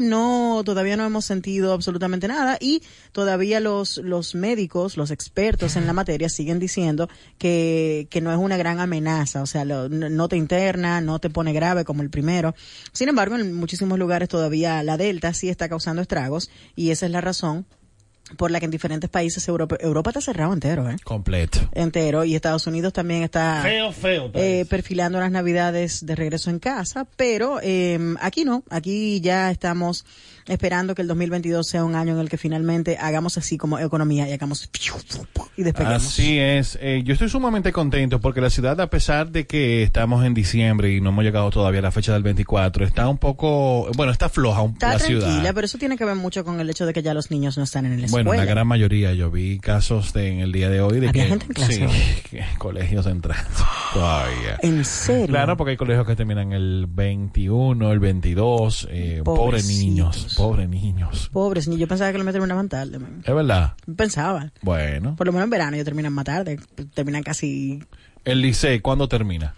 no, todavía no hemos sentido absolutamente nada y todavía los, los médicos, los expertos en la materia siguen diciendo que, que no es una gran amenaza, o sea, no te interna, no te pone grave como el primero. Sin embargo, en muchísimos lugares todavía la Delta sí está causando estragos y esa es la razón por la que en diferentes países Europa, Europa está cerrado entero, ¿eh? Completo. Entero. Y Estados Unidos también está feo, feo, eh, perfilando las navidades de regreso en casa, pero eh, aquí no, aquí ya estamos esperando que el 2022 sea un año en el que finalmente hagamos así como economía y hagamos y despeguemos. Así es. Eh, yo estoy sumamente contento porque la ciudad, a pesar de que estamos en diciembre y no hemos llegado todavía a la fecha del 24, está un poco, bueno, está floja un, está la tranquila, pero eso tiene que ver mucho con el hecho de que ya los niños no están en el escuela. Bueno, la gran mayoría. Yo vi casos de, en el día de hoy de ¿Había que, gente en clase sí, colegios entrando todavía. ¿En serio? Claro, porque hay colegios que terminan el 21, el 22. Eh, pobres niños, pobres niños. Pobres niños. Yo pensaba que lo metían más tarde. Man. Es verdad. Pensaba. Bueno. Por lo menos en verano ellos terminan más tarde. Terminan casi... ¿El liceo cuándo termina?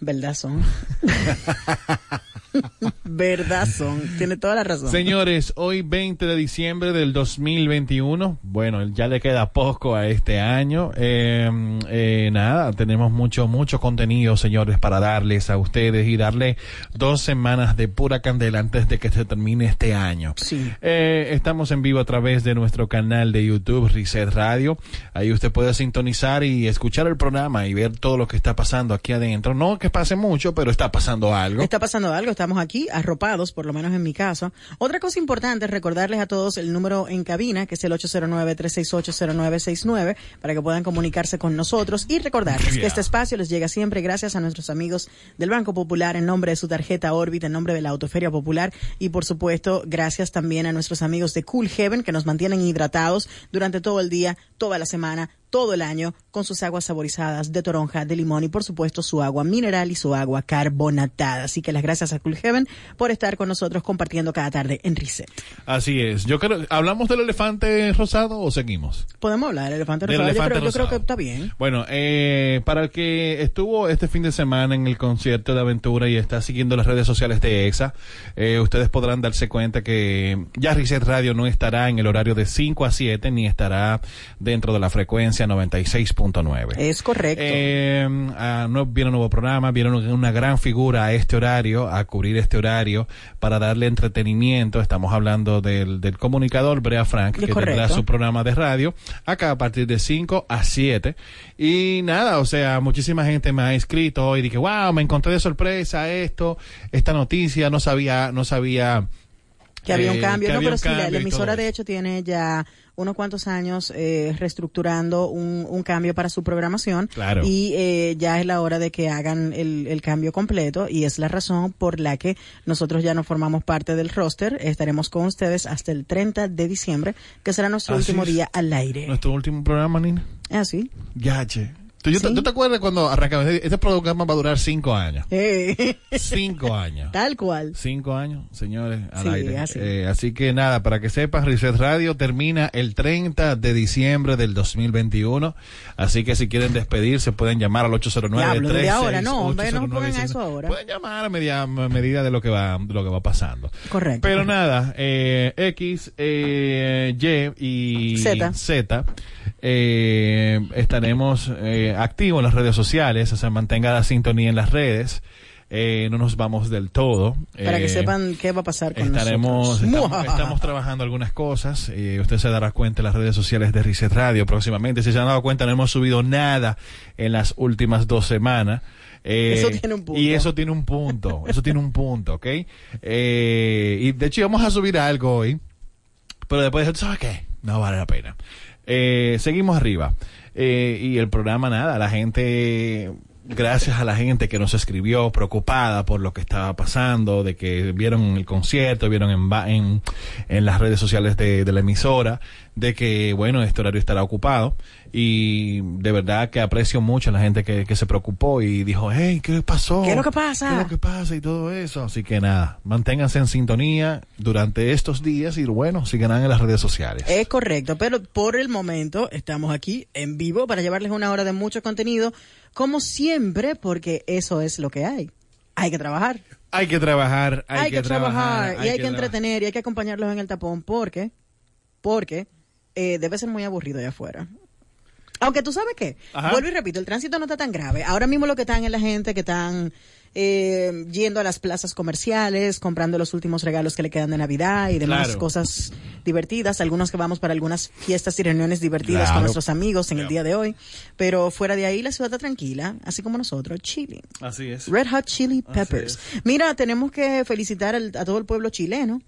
Verdad son. Verdad son. Tiene toda la razón. Señores, hoy 20 de diciembre del 2021. Bueno, ya le queda poco a este año. Eh, eh, nada, tenemos mucho, mucho contenido, señores, para darles a ustedes y darle dos semanas de pura candela antes de que se termine este año. Sí. Eh, estamos en vivo a través de nuestro canal de YouTube, Reset Radio. Ahí usted puede sintonizar y escuchar el programa y ver todo lo que está pasando aquí adentro. No que pase mucho, pero está pasando algo. Está pasando algo. Estamos aquí arropados, por lo menos en mi caso. Otra cosa importante es recordarles a todos el número en cabina, que es el 809-368-0969, para que puedan comunicarse con nosotros y recordarles Yeah. que este espacio les llega siempre gracias a nuestros amigos del Banco Popular en nombre de su tarjeta Orbit, en nombre de la Autoferia Popular y por supuesto gracias también a nuestros amigos de Cool Heaven que nos mantienen hidratados durante todo el día, toda la semana, todo el año con sus aguas saborizadas de toronja, de limón y por supuesto su agua mineral y su agua carbonatada. Así que las gracias a Cool Heaven por estar con nosotros compartiendo cada tarde en Reset. Así es. Yo creo, ¿hablamos del elefante rosado o seguimos? Podemos hablar del elefante Del rosado. Yo elefante yo creo que rosado. está bien. Bueno, eh, para el que estuvo este fin de semana en el concierto de aventura y está siguiendo las redes sociales de EXA, eh, ustedes podrán darse cuenta que ya Reset Radio no estará en el horario de 5 a 7 ni estará dentro de la frecuencia 96.9. Es correcto. Eh, ah, no, viene un nuevo programa, viene una gran figura a este horario, a cubrir este horario, para darle entretenimiento. Estamos hablando del, del comunicador Brea Frank, que tendrá su programa de radio, acá a partir de 5 a 7. Y nada, o sea, muchísima gente me ha escrito y dije, wow, me encontré de sorpresa esto, esta noticia, no sabía, no sabía. que había un eh, cambio, no, pero sí, la, emisora de hecho tiene ya unos cuantos años eh, reestructurando un, un cambio para su programación Claro. y eh, ya es la hora de que hagan el, el cambio completo y es la razón por la que nosotros ya no formamos parte del roster, estaremos con ustedes hasta el 30 de diciembre, que será nuestro Así último es. día al aire. Nuestro último programa, Nina. Ah, sí. Ya, che. ¿Tú, yo te- Sí. ¿tú te acuerdas cuando arrancamos? Este programa va a durar cinco años. Eh, Cinco años. Tal cual. Cinco años, señores, al Sí, aire. así. Eh, así que nada, para que sepas, Reset Radio termina el 30 de diciembre del 2021. Así que si quieren despedirse, pueden llamar al 809 Diablo, desde 36 ahora, no, hombre, no 809 pongan eso ahora. Pueden llamar a media, a medida de lo que va, de lo que va pasando. Correcto. Pero nada, eh, X, eh, Y y Z. Z, eh, estaremos eh, activos en las redes sociales, o sea, mantenga la sintonía en las redes. Eh, no nos vamos del todo. Para que Eh, sepan qué va a pasar con Estaremos, nosotros. estamos, estamos trabajando algunas cosas. eh, usted se dará cuenta en las redes sociales de Reset Radio próximamente. Si se han dado cuenta, no hemos subido nada en las últimas dos semanas. Eh, Eso tiene un punto. Y eso tiene un punto. Eso tiene un punto, ¿ok? Y de hecho íbamos a subir algo hoy. Pero después, ¿sabes qué? No vale la pena. Seguimos arriba. Eh, y el programa, nada, la gente, gracias a la gente que nos escribió preocupada por lo que estaba pasando, de que vieron el concierto, vieron en, en, en las redes sociales de, de la emisora, de que, bueno, este horario estará ocupado. Y de verdad que aprecio mucho a la gente que, que se preocupó y dijo, hey, ¿qué pasó? ¿Qué es lo que pasa? ¿Qué es lo que pasa y todo eso? Así que nada, manténganse en sintonía durante estos días y bueno, sigan en las redes sociales. Es correcto, pero por el momento estamos aquí en vivo para llevarles una hora de mucho contenido, como siempre, porque eso es lo que hay. Hay que trabajar. Hay que trabajar, hay, hay que, trabajar, y hay, que, entretener y hay que acompañarlos en el tapón porque, porque eh, debe ser muy aburrido allá afuera. Aunque tú sabes qué, Ajá. vuelvo y repito, el tránsito no está tan grave. Ahora mismo lo que están es la gente que están eh, yendo a las plazas comerciales, comprando los últimos regalos que le quedan de Navidad y demás Claro. cosas divertidas. Algunos que vamos para algunas fiestas y reuniones divertidas Claro. con nuestros amigos en el día de hoy. Pero fuera de ahí la ciudad está tranquila, así como nosotros, chilling. Así es. Red Hot Chili Peppers. Mira, tenemos que felicitar al- a todo el pueblo chileno.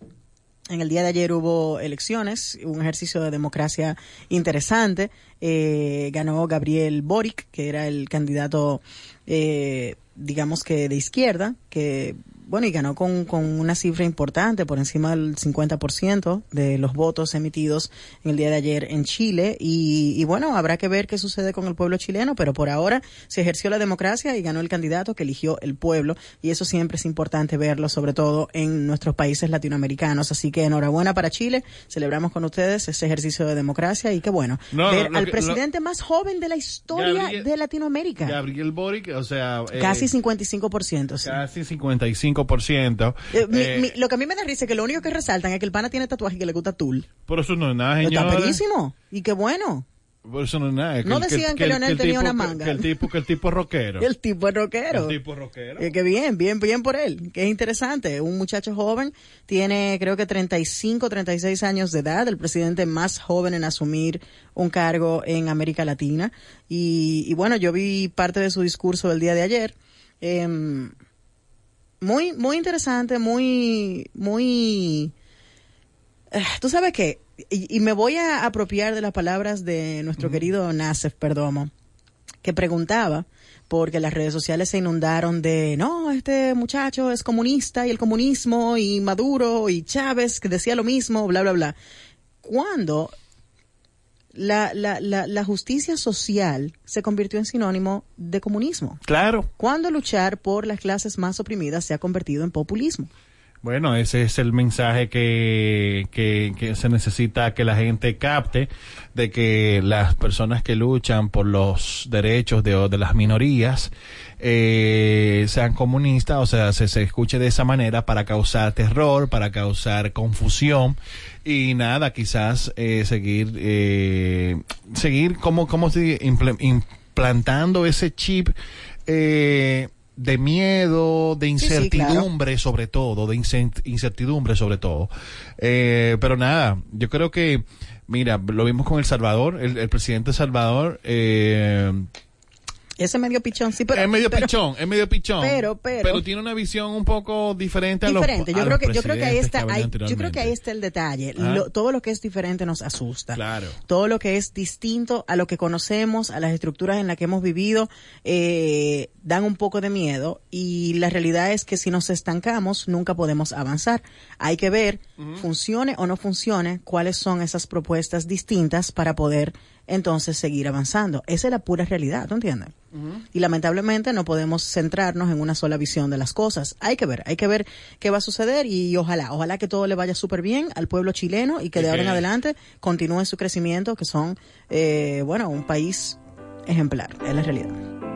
En el día de ayer hubo elecciones, un ejercicio de democracia interesante. Eh, ganó Gabriel Boric, que era el candidato, eh, digamos que de izquierda, que bueno, y ganó con, con una cifra importante, por encima del 50% de los votos emitidos en el día de ayer en Chile. Y, bueno, habrá que ver qué sucede con el pueblo chileno, pero por ahora se ejerció la democracia y ganó el candidato que eligió el pueblo. Y eso siempre es importante verlo, sobre todo en nuestros países latinoamericanos. Así que enhorabuena para Chile. Celebramos con ustedes ese ejercicio de democracia y qué bueno. Ver al presidente más joven de la historia de Latinoamérica. Gabriel Boric, o sea. Casi eh, 55%. Casi 55 eh, eh, lo que a mí me da risa es que lo único que resaltan es que el pana tiene tatuaje y que le gusta Tul. Por eso no es nada, señora. Está. Y qué bueno. Por eso no es nada. No decían que, Leonel tenía una manga. Que, el tipo, que el tipo es rockero. el tipo rockero. El tipo es rockero. Eh, que bien, bien, bien por él. Que es interesante. Un muchacho joven, tiene creo que 35, 36 años de edad, el presidente más joven en asumir un cargo en América Latina. Y, y bueno, yo vi parte de su discurso el día de ayer. Eh, muy, muy interesante, muy, muy... eh, Tú sabes qué, y, y me voy a apropiar de las palabras de nuestro querido Nasef Perdomo, que preguntaba, porque las redes sociales se inundaron de, no, este muchacho es comunista y el comunismo y Maduro y Chávez que decía lo mismo, bla, bla, bla. Cuando la, la, la, la justicia social se convirtió en sinónimo de comunismo. Claro. Cuando luchar por las clases más oprimidas se ha convertido en populismo. Bueno, ese es el mensaje que, que, que se necesita que la gente capte de que las personas que luchan por los derechos de, de las minorías eh, sean comunistas, o sea, se, se escuche de esa manera para causar terror, para causar confusión y nada, quizás eh, seguir, eh, seguir como, como implantando ese chip eh, de miedo, de Sí, sí, claro. incertidumbre sobre todo, de incertidumbre sobre todo. Eh, pero nada, yo creo que, mira, lo vimos con El Salvador, el, el presidente de Salvador, eh, Ese medio pichón, sí, pero... es medio pero- pichón, es medio pichón. pero- pero- tiene una visión un poco diferente a los diferente. Yo a creo los que yo creo que ahí está, yo creo que ahí está el detalle. Lo- todo lo que es diferente nos asusta. Claro. Todo lo que es distinto a lo que conocemos, a las estructuras en las que hemos vivido, eh, dan un poco de miedo. Y la realidad es que si nos estancamos, nunca podemos avanzar. Hay que ver, funcione o no funcione, cuáles son esas propuestas distintas para poder entonces seguir avanzando. Esa es la pura realidad, ¿tú entiendes? Y lamentablemente no podemos centrarnos en una sola visión de las cosas. Hay que ver, hay que ver qué va a suceder y ojalá, ojalá que todo le vaya súper bien al pueblo chileno y que de ahora en adelante continúe su crecimiento, que son, eh, bueno, un país ejemplar, es la realidad.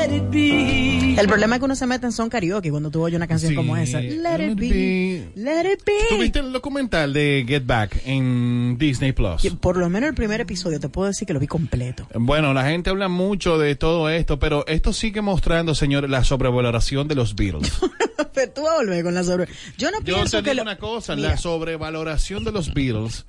El problema es que uno se mete en son karaoke cuando tú oyes una canción Sí, como esa. Let it be, let it ¿Tuviste be. el documental de Get Back en Disney Plus? Que Por lo menos el primer episodio te puedo decir que lo vi completo. Bueno, la gente habla mucho de todo esto, pero esto sigue mostrando, señores, la sobrevaloración de los Beatles. Pero tú vas a volver con la sobre. Yo no Yo pienso te que digo lo- una cosa, Mira, la sobrevaloración de los Beatles.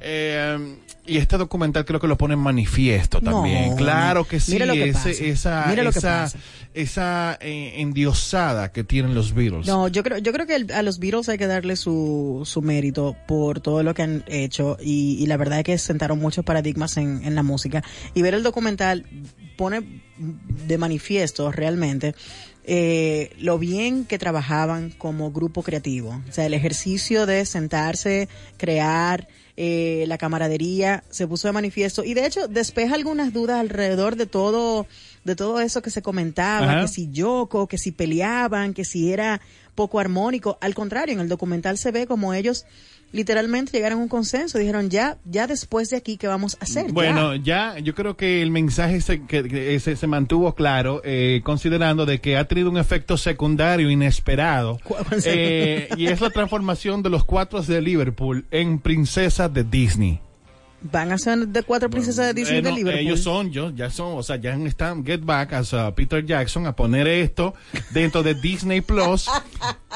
eh, y este documental creo que lo pone en manifiesto No, también. claro que sí, mira lo que ese- pasa. esa, Mira lo que esa, pasa. esa eh, endiosada que tienen los Beatles. No, yo creo, yo creo que el- a los Beatles hay que darle su, su mérito por todo lo que han hecho y, y la verdad es que sentaron muchos paradigmas en, en la música y ver el documental pone de manifiesto realmente eh, lo bien que trabajaban como grupo creativo. O sea, el ejercicio de sentarse, crear, eh, la camaradería se puso de manifiesto y de hecho despeja algunas dudas alrededor de todo de todo eso que se comentaba, Ajá. que si Yoko, que si peleaban, que si era poco armónico. Al contrario, en el documental se ve como ellos literalmente llegaron a un consenso, dijeron ya, ya después de aquí, ¿qué vamos a hacer? Bueno, Ya. ya yo creo que el mensaje se, que, que se, se mantuvo claro, eh, considerando de que ha tenido un efecto secundario inesperado, ¿Cu- cuál eh, y es la transformación de los cuatro de Liverpool en princesas de Disney. Van a ser de cuatro princesas de Disney Eh, de no, Liverpool. Ellos son, yo, ya son, o sea, ya están Get Back as a Peter Jackson a poner esto dentro de Disney Plus.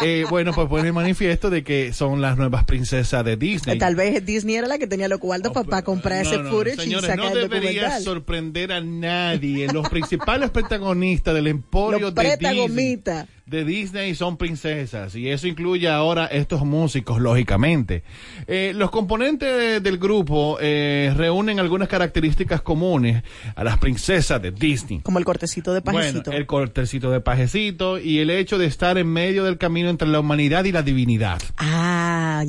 Eh, bueno, pues pone el manifiesto de que son las nuevas princesas de Disney. Tal vez Disney era la que tenía los cuartos para comprar No, ese no, footage señores, y sacar no debería sorprender a nadie. Los principales protagonistas del emporio Los de Disney. De Disney son princesas y eso incluye ahora estos músicos, lógicamente. Eh, los componentes de- del grupo eh, reúnen algunas características comunes a las princesas de Disney. Como el cortecito de pajecito. Bueno, el cortecito de pajecito y el hecho de estar en medio del camino entre la humanidad y la divinidad. Ah,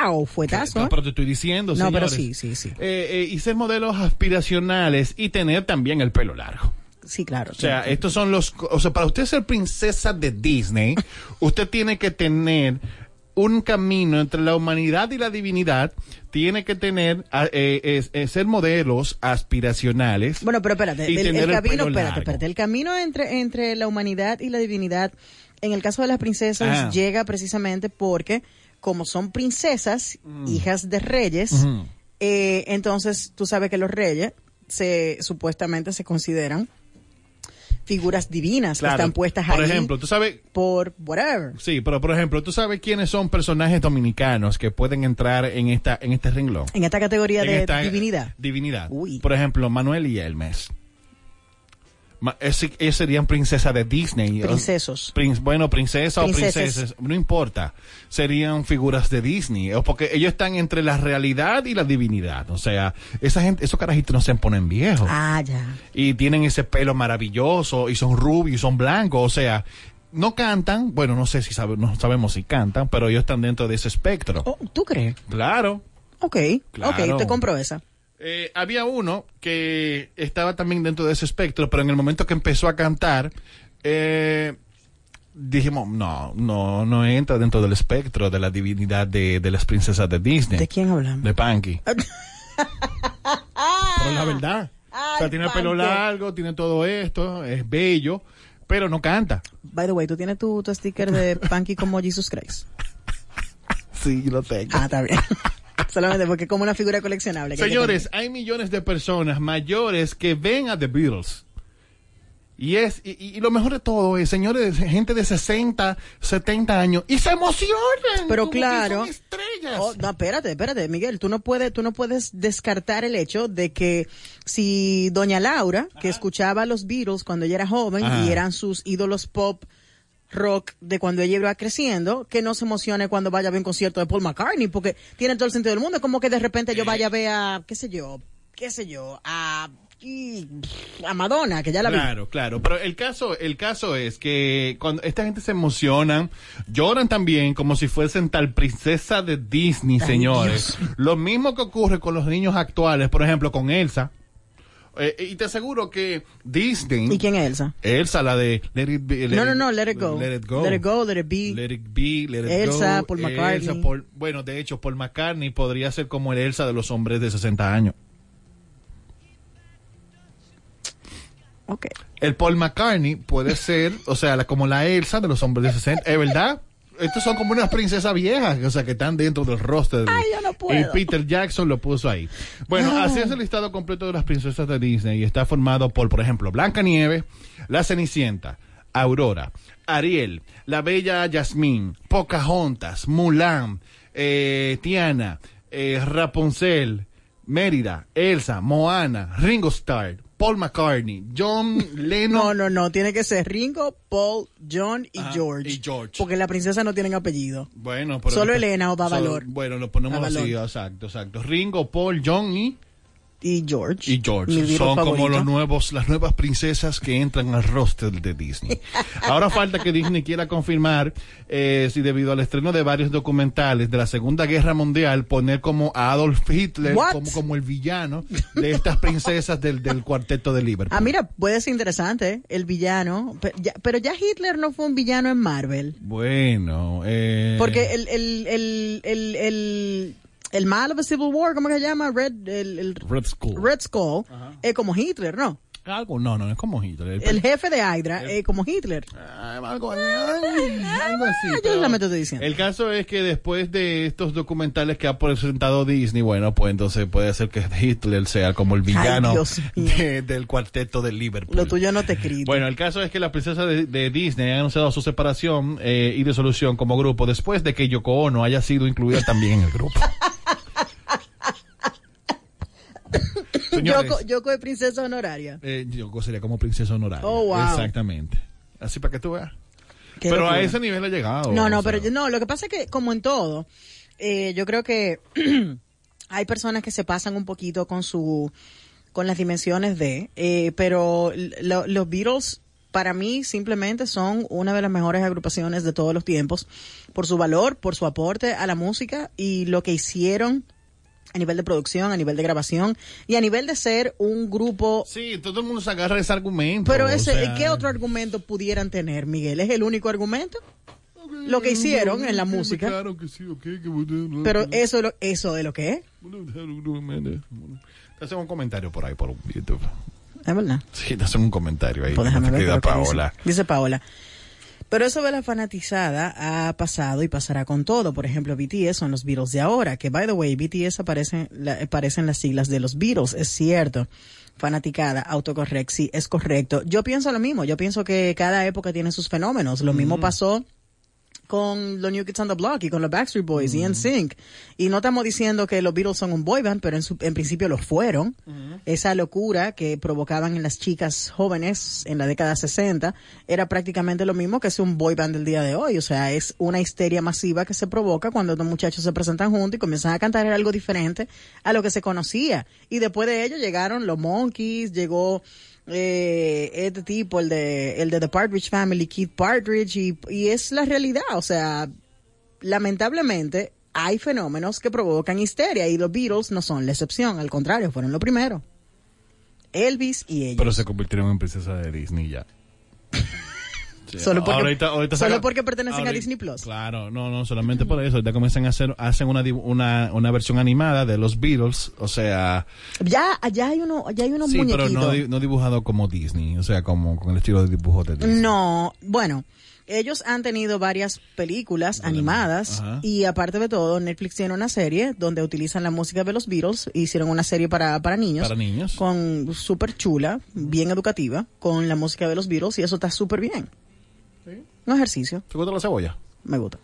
wow, fuetazo. No, pero te estoy diciendo, No, pero sí, sí, sí. Eh, eh, y ser modelos aspiracionales y tener también el pelo largo. Sí, claro. O sea, estos son los... O sea, para usted ser princesa de Disney, usted tiene que tener un camino entre la humanidad y la divinidad, tiene que tener, ah, eh, es ser modelos aspiracionales. Bueno, pero espérate, y el, tener el el camino, pelo espérate, espérate, el camino entre, entre la humanidad y la divinidad, en el caso de las princesas, Ah. llega precisamente porque, como son princesas, hijas de reyes, Mm. Eh, entonces tú sabes que los reyes se supuestamente se consideran figuras divinas Claro. que están puestas Por ahí ejemplo, tú sabes... por whatever. Sí, pero por ejemplo, tú sabes quiénes son personajes dominicanos que pueden entrar en esta en este renglón. En esta categoría En de esta divinidad. Divinidad. Uy. Por ejemplo, Manuel y Elmes. Ma- ese- Ellos serían princesas de Disney. Princesos. Prin- bueno, princesa o Princeses. princesas, no importa. Serían figuras de Disney. O porque ellos están entre la realidad y la divinidad. O sea, esa gente, esos carajitos no se ponen viejos. Ah, ya. Y tienen ese pelo maravilloso y son rubios y son blancos. O sea, no cantan. Bueno, no sé si sabe- no sabemos si cantan, pero ellos están dentro de ese espectro. Oh, ¿Tú crees? Claro. Ok, Claro. ok, te compro esa. Eh, había uno que estaba también dentro de ese espectro, pero en el momento que empezó a cantar, eh, dijimos, no, no, no entra dentro del espectro de la divinidad de, de las princesas de Disney. ¿De quién hablamos? De Panky. pero la verdad. o sea, tiene el pelo largo, tiene todo esto, es bello, pero no canta. By the way, ¿tú tienes tu, tu sticker de Panky como Jesus Christ? Sí, lo tengo. Ah, está bien. Solamente porque como una figura coleccionable. que Señores, hay millones de personas mayores que ven a The Beatles. Y es, y, y lo mejor de todo es, señores, gente de 60, 70 años, y se emocionan. Pero claro. son estrellas. Oh, no, espérate, espérate, Miguel, tú no puedes, tú no puedes descartar el hecho de que si doña Laura, que escuchaba a los Beatles cuando ella era joven Ajá. y eran sus ídolos pop rock de cuando ella iba creciendo, que no se emocione cuando vaya a ver un concierto de Paul McCartney, porque tiene todo el sentido del mundo, es como que de repente yo vaya a ver a, qué sé yo, qué sé yo, a, y, a Madonna, que ya la vi. Claro, claro, pero el caso, el caso es que cuando esta gente se emocionan, lloran también como si fuesen tal princesa de Disney, Ay, señores. Lo mismo que ocurre con los niños actuales, por ejemplo, con Elsa. Eh, y te aseguro que Disney. ¿Y quién es Elsa? Elsa, la de Let It Be. No, no, no, let it go. Let It Go. Let it go, let it be. Let It Be, Let It Elsa, Go. Paul McCartney. Elsa, Paul- bueno, de hecho, Paul McCartney podría ser como el Elsa de los hombres de 60 años. Ok. El Paul McCartney puede ser, o sea, la- como la Elsa de los hombres de 60. ¿Es verdad? Estos son como unas princesas viejas, o sea, que están dentro del roster. Ay, yo no puedo. Y Peter Jackson lo puso ahí. Bueno, así es el listado completo de las princesas de Disney y está formado por, por ejemplo, Blanca Nieve, La Cenicienta, Aurora, Ariel, La Bella Yasmín, Pocahontas, Mulan, eh, Tiana, eh, Rapunzel, Mérida, Elsa, Moana, Ringo Starr, Paul McCartney, John Lennon. No, no, no, tiene que ser Ringo, Paul, John y Ajá, George. y George. Porque las princesas no tienen apellido. Bueno, pero Solo Elena o solo- Bavalor. Bueno, lo ponemos así, exacto, exacto. Ringo, Paul, John y y George. y George mi son como los nuevos las nuevas princesas que entran al roster de Disney. Ahora falta que Disney quiera confirmar eh, si debido al estreno de varios documentales de la Segunda Guerra Mundial poner como a Adolf Hitler como como el villano de estas princesas del, del cuarteto de Liverpool. Ah, mira, puede ser interesante, ¿eh? el villano. Pero ya, pero ya Hitler no fue un villano en Marvel. Bueno, eh, Porque el, el, el, el, el, malo de Civil War, ¿cómo que se llama? Red, el, el Red Skull. Red Skull es como Hitler, ¿no? Algo, no, no, es como Hitler. El jefe de Hydra es como Hitler. Ah, algo, ay, algo así. Yo solamente estoy diciendo. El caso es que después de estos documentales que ha presentado Disney, bueno, pues entonces puede ser que Hitler sea como el villano de- del cuarteto de Liverpool. Lo tuyo no te escrito. Bueno, el caso es que la princesa de, de Disney ha anunciado su separación eh, y disolución como grupo después de que Yoko Ono haya sido incluida también en el grupo. Señores, Yoko, Yoko es princesa honoraria. eh, Yoko sería como princesa honoraria. Oh, wow. Exactamente. Así para que tú veas. Qué Pero locura. a ese nivel ha llegado. No, no, pero yo- no, lo que pasa es que como en todo, eh, yo creo que hay personas que se pasan un poquito con su, con las dimensiones de, eh, pero lo- los Beatles para mí simplemente son una de las mejores agrupaciones de todos los tiempos por su valor, por su aporte a la música y lo que hicieron a nivel de producción, a nivel de grabación y a nivel de ser un grupo Sí, todo el mundo se agarra ese argumento. pero o ese, sea, ¿qué otro argumento pudieran tener, Miguel? ¿Es el único argumento? Lo que hicieron en la música. Claro que sí, Pero eso, eso de lo que es. Te hacen un comentario por ahí por YouTube. Es verdad. Sí, te hacen un comentario ahí. Pues déjame ver que dice. Paola. Dice Paola. Pero eso de la fanatizada ha pasado y pasará con todo. Por ejemplo, BTS son los Beatles de ahora. Que, by the way, BTS aparece, la, aparecen las siglas de los Beatles. Es cierto. Fanaticada, autocorrect, sí, es correcto. Yo pienso lo mismo. Yo pienso que cada época tiene sus fenómenos. Lo mismo pasó con los New Kids on the Block y con los Backstreet Boys y NSYNC. Y no estamos diciendo que los Beatles son un boy band, pero en, su- en principio lo fueron. Esa locura que provocaban en las chicas jóvenes en la década 60 era prácticamente lo mismo que es un boy band del día de hoy. O sea, es una histeria masiva que se provoca cuando dos muchachos se presentan juntos y comienzan a cantar algo diferente a lo que se conocía. Y después de ello llegaron los Monkeys, llegó eh, este tipo, el de, el de The Partridge Family, Keith Partridge, y, y es la realidad. O sea, lamentablemente hay fenómenos que provocan histeria y los Beatles no son la excepción, al contrario, fueron lo primero. Elvis y ellos. Pero se convirtieron en princesa de Disney ya. Sí. Solo porque- Ahorita- ahorita solo saca- porque pertenecen a Disney Plus. Claro, no, no, solamente por eso. Ahorita comienzan a hacer, hacen una, una, una versión animada de los Beatles, o sea, Ya, allá hay uno, allá hay unos sí, pero no, no dibujado como Disney, o sea, como con el estilo de dibujo de Disney. No, bueno, ellos han tenido varias películas animadas Ajá. y aparte de todo, Netflix tiene una serie donde utilizan la música de los Beatles. Hicieron una serie para, para niños. Para niños. Con súper chula, bien educativa, con la música de los Beatles y eso está súper bien. Un ejercicio, ¿Te gusta la cebolla? me gusta.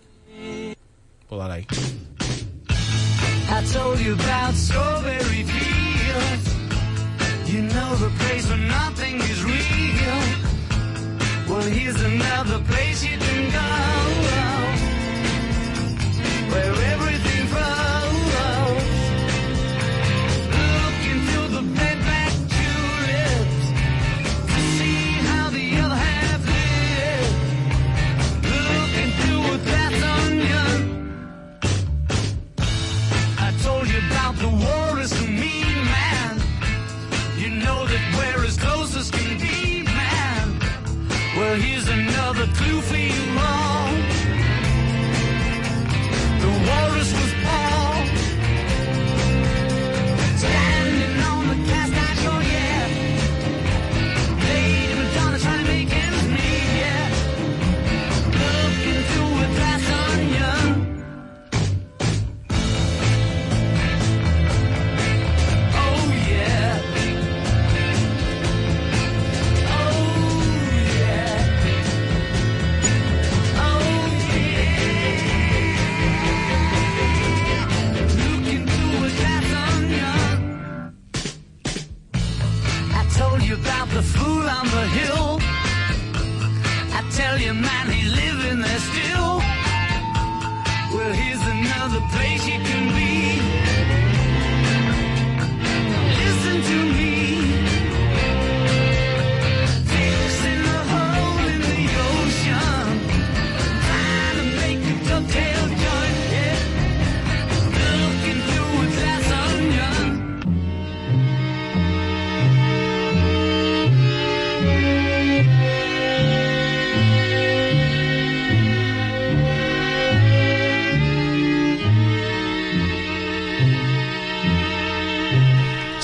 Pues dale ahí. I told you about Strawberry Fields. You know the place where nothing is real. Well, here's another place you can go.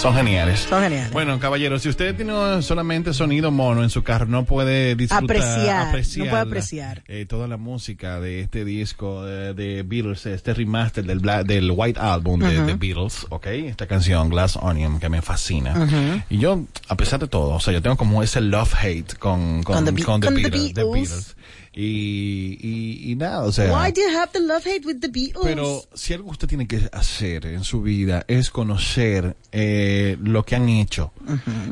Son geniales. Son geniales. Bueno, caballero, si usted tiene solamente sonido mono en su carro, no puede disfrutar, Apreciar, no apreciar, puede apreciar. eh, toda la música de este disco de, de Beatles, este remaster del, Bla- del White Album de The Beatles, ¿ok? Esta canción, Glass Onion, que me fascina. Y yo, a pesar de todo, o sea, yo tengo como ese love-hate con, con, Con the con the con the Beatles, the Beatles. Y, y, y nada, o sea... Why do you have the love hate with the Beatles? Pero si algo usted tiene que hacer en su vida es conocer eh, lo que han hecho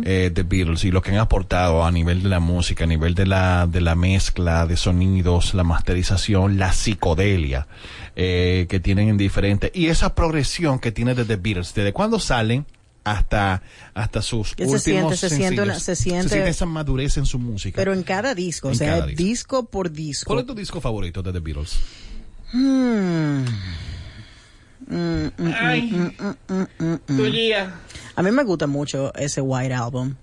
eh, The Beatles y lo que han aportado a nivel de la música, a nivel de la, de la mezcla de sonidos, la masterización, la psicodelia eh, que tienen en diferentes... Y esa progresión que tiene de The Beatles, desde cuando salen hasta hasta sus se últimos siente, se siente una- se siente- esa madurez en su música. Pero en cada disco, o En sea, cada disco. disco. por disco. ¿Cuál es tu disco favorito de The Beatles? Hmm. Mm, mm, Ay, tu guía. A mí me gusta mucho ese White Album.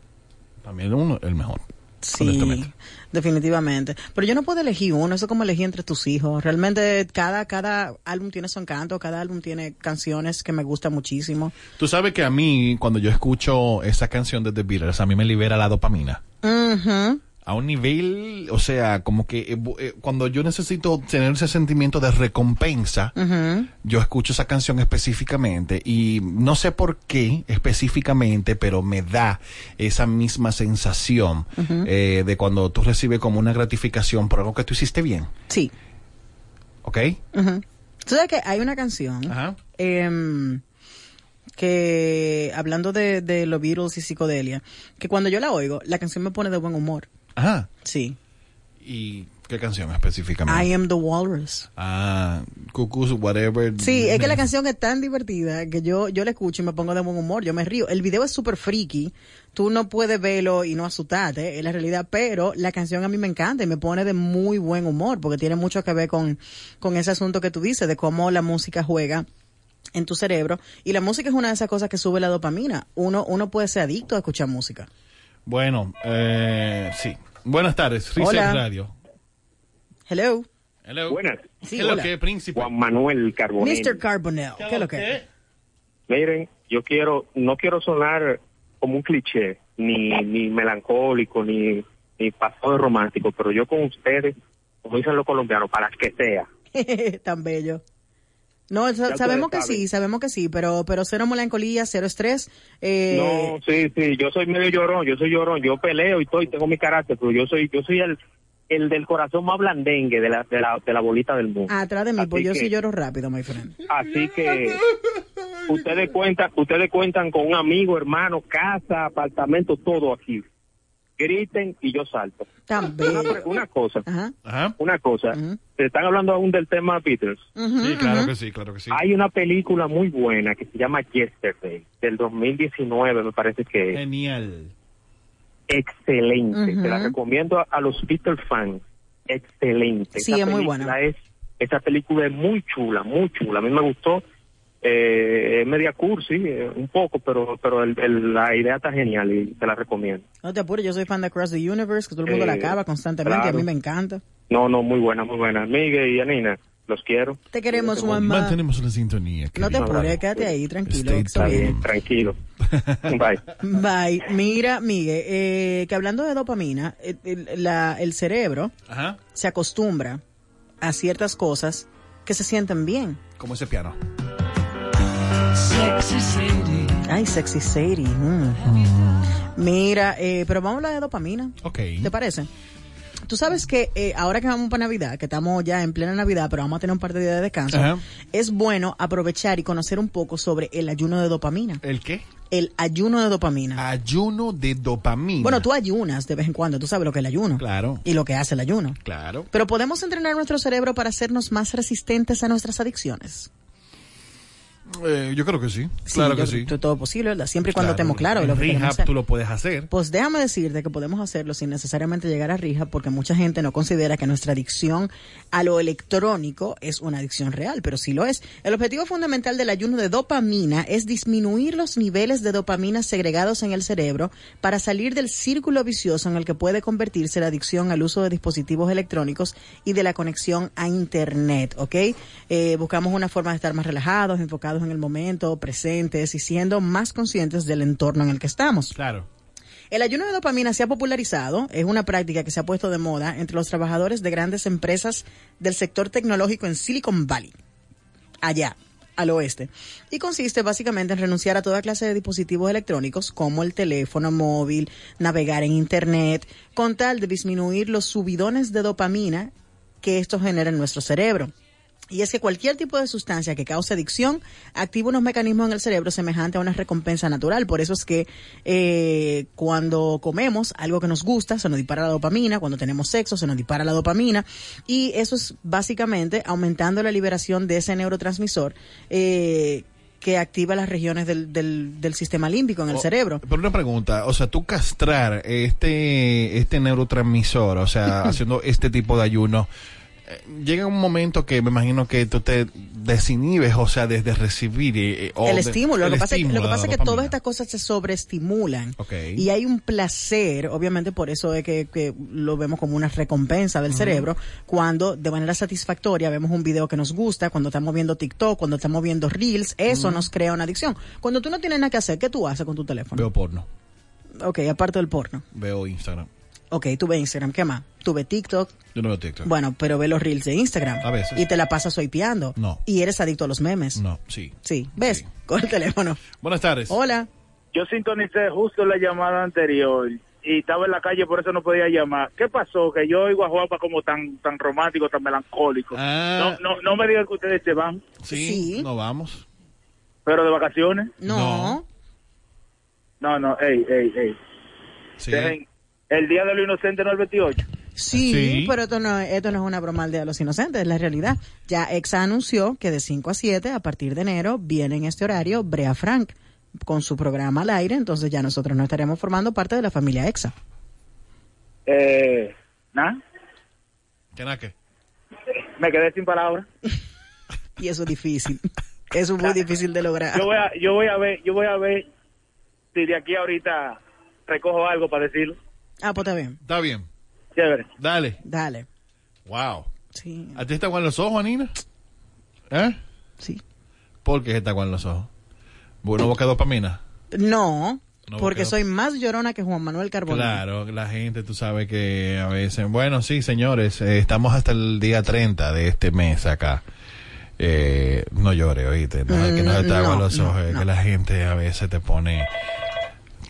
También uno, el mejor. Sí, honestamente. Definitivamente. Pero yo no puedo elegir uno, eso es como elegir entre tus hijos. Realmente cada, cada álbum tiene su encanto, cada álbum tiene canciones que me gustan muchísimo. Tú sabes que a mí, cuando yo escucho esa canción de The Beatles, a mí me libera la dopamina. A un nivel, o sea, como que eh, eh, cuando yo necesito tener ese sentimiento de recompensa, yo escucho esa canción específicamente y no sé por qué específicamente, pero me da esa misma sensación eh, de cuando tú recibes como una gratificación por algo que tú hiciste bien. Sí. ¿Ok? Ujú. Tú sabes que hay una canción em, que, hablando de, de los Beatles y psicodelia, que cuando yo la oigo, la canción me pone de buen humor. Ajá. Sí. ¿Y qué canción específicamente? I am the Walrus. Ah, cucus, whatever. Sí, es que la canción es tan divertida que yo, yo la escucho y me pongo de buen humor, yo me río. El video es súper freaky, tú no puedes verlo y no asustarte, es la realidad, pero la canción a mí me encanta y me pone de muy buen humor porque tiene mucho que ver con, con ese asunto que tú dices, de cómo la música juega en tu cerebro y la música es una de esas cosas que sube la dopamina. Uno, uno puede ser adicto a escuchar música. Bueno, eh, sí. Buenas tardes, Reset Hola. Radio. Hello. Hello. Buenas. Sí, ¿Qué es lo que, príncipe? Juan Manuel Carbonell. Mr. Carbonell, ¿qué es lo que es? Miren, yo quiero, no quiero sonar como un cliché, ni, ni melancólico, ni, ni pasado romántico, pero yo con ustedes, como dicen los colombianos, para que sea. Tan bello. No, sabemos que sí, sabemos que sí, pero, pero cero melancolía, cero estrés. Eh, No, sí, sí, yo soy medio llorón, yo soy llorón, yo peleo y todo, y tengo mi carácter, pero yo soy, yo soy el, el del corazón más blandengue de la, de la, de la bolita del mundo. Atrás de mí, Así pues yo sí lloro rápido, my friend. Así que ustedes cuentan, ustedes cuentan con un amigo, hermano, casa, apartamento, todo aquí. Griten y yo salto. Tan Una, cosa, Ajá. Ajá. una cosa. Ujú. Se están hablando aún del tema Beatles. Sí, claro que sí, claro que sí. Hay una película muy buena que se llama Yesterday, del 2019, me parece que es Genial. excelente. Se la recomiendo a, a los Beatles fans. Excelente. Sí, Esa es muy película buena. Es, esa película es muy chula, muy chula. A mí me gustó. Eh, media cursi, eh, un poco, pero pero el- el- la idea está genial y te la recomiendo. No te apures, yo soy fan de Across the Universe, que todo el mundo Eh, la acaba constantemente y a claro. mí me encanta. No, no, muy buena, muy buena. Miguel y Anina, los quiero. Te queremos, mamá. Mantenemos una sintonía. No te apures, quédate ahí, tranquilo. Está bien, tranquilo. Bye. Bye. Mira, Miguel, eh, que hablando de dopamina, eh, el, la- el cerebro Ajá. se acostumbra a ciertas cosas que se sienten bien. Como ese piano. Sexy Sadie. Ay, sexy Sadie. mm. Mira, eh, pero vamos a hablar de dopamina. Ok. ¿Te parece? Tú sabes que eh, ahora que vamos para Navidad, que estamos ya en plena Navidad, pero vamos a tener un par de días de descanso, Ajá. es bueno aprovechar y conocer un poco sobre el ayuno de dopamina. ¿El qué? El ayuno de dopamina. Ayuno de dopamina. Bueno, tú ayunas de vez en cuando, tú sabes lo que es el ayuno. Claro. Y lo que hace el ayuno. Claro. Pero podemos entrenar nuestro cerebro para hacernos más resistentes a nuestras adicciones. Eh, yo creo que sí. claro que sí. todo posible, ¿verdad? Siempre y cuando Claro. estemos claros En lo que rehab hacer. tú lo puedes hacer. Pues déjame decirte que podemos hacerlo sin necesariamente llegar a rija, porque mucha gente no considera que nuestra adicción a lo electrónico es una adicción real, pero sí lo es. El objetivo fundamental del ayuno de dopamina es disminuir los niveles de dopamina segregados en el cerebro para salir del círculo vicioso en el que puede convertirse la adicción al uso de dispositivos electrónicos y de la conexión a Internet, ¿ok? Eh, buscamos una forma de estar más relajados, enfocados en el momento, presentes y siendo más conscientes del entorno en el que estamos. Claro. El ayuno de dopamina se ha popularizado, es una práctica que se ha puesto de moda entre los trabajadores de grandes empresas del sector tecnológico en Silicon Valley, allá, al oeste, y consiste básicamente en renunciar a toda clase de dispositivos electrónicos como el teléfono móvil, navegar en Internet, con tal de disminuir los subidones de dopamina que esto genera en nuestro cerebro. Y es que cualquier tipo de sustancia que cause adicción activa unos mecanismos en el cerebro semejante a una recompensa natural. Por eso es que eh, cuando comemos algo que nos gusta, se nos dispara la dopamina. Cuando tenemos sexo, se nos dispara la dopamina. Y eso es básicamente aumentando la liberación de ese neurotransmisor. Eh, que activa las regiones del, del, del sistema límbico en el O- cerebro. Pero una pregunta, o sea, tú castrar este, este neurotransmisor, o sea, haciendo este tipo de ayuno, llega un momento que me imagino que tú te desinhibes, o sea, desde recibir eh, o el de- estímulo. el lo que pasa, es que- lo estímulo que de la pasa es que dopamina. todas estas cosas se sobreestimulan. Ok. Y hay un placer, obviamente por eso es que, que lo vemos como una recompensa del cerebro, cuando de manera satisfactoria vemos un video que nos gusta, cuando estamos viendo TikTok, cuando estamos viendo Reels, eso nos crea una adicción. Cuando tú no tienes nada que hacer, ¿qué tú haces con tu teléfono? Veo porno, Ok, aparte del porno. veo Instagram. Ok, tú ves Instagram, ¿qué más? Tú ves TikTok, Yo no veo TikTok. bueno, pero ve los Reels de Instagram. A veces. Y te la pasas swipeando. No. Y eres adicto a los memes. No, sí. Sí, ¿ves? Sí. Con el teléfono. Buenas tardes. Hola. Yo sintonicé justo la llamada anterior y estaba en la calle, por eso no podía llamar. ¿Qué pasó? Que yo oigo a Juanpa como tan tan romántico, tan melancólico. Ah. No, no, no me digan que ustedes se van, Sí, Sí. no vamos. pero de vacaciones. No. No, no, ey, ey, ey. Sí. Dejen- el Día de los Inocentes no es el 28. Sí, Sí. pero esto no, esto no es una broma al Día de los Inocentes, es la realidad. Ya EXA anunció que de 5 a 7, a partir de enero, viene en este horario Brea Frank con su programa al aire, entonces ya nosotros no estaremos formando parte de la familia EXA. Eh, nada, ¿Qué nada que? me quedé sin palabras. Y eso es difícil. Eso es muy difícil de lograr. Yo voy a, yo voy a ver, yo voy a ver si de aquí ahorita recojo algo para decirlo. Ah, pues está bien. Está bien. Chévere. Dale. Dale. Wow. Sí, ¿A ti está con los ojos, Anina? ¿Eh? sí. ¿Por qué está con los ojos? Bueno, boca dopamina. No, No, porque soy más llorona que Juan Manuel Carbonell. Claro, la gente, tú sabes que a veces... Bueno, sí, señores, eh, estamos hasta el día 30 de este mes acá. Eh, no llore, oíste, no, que no te Mm, no, los ojos, no, no. que la gente a veces te pone...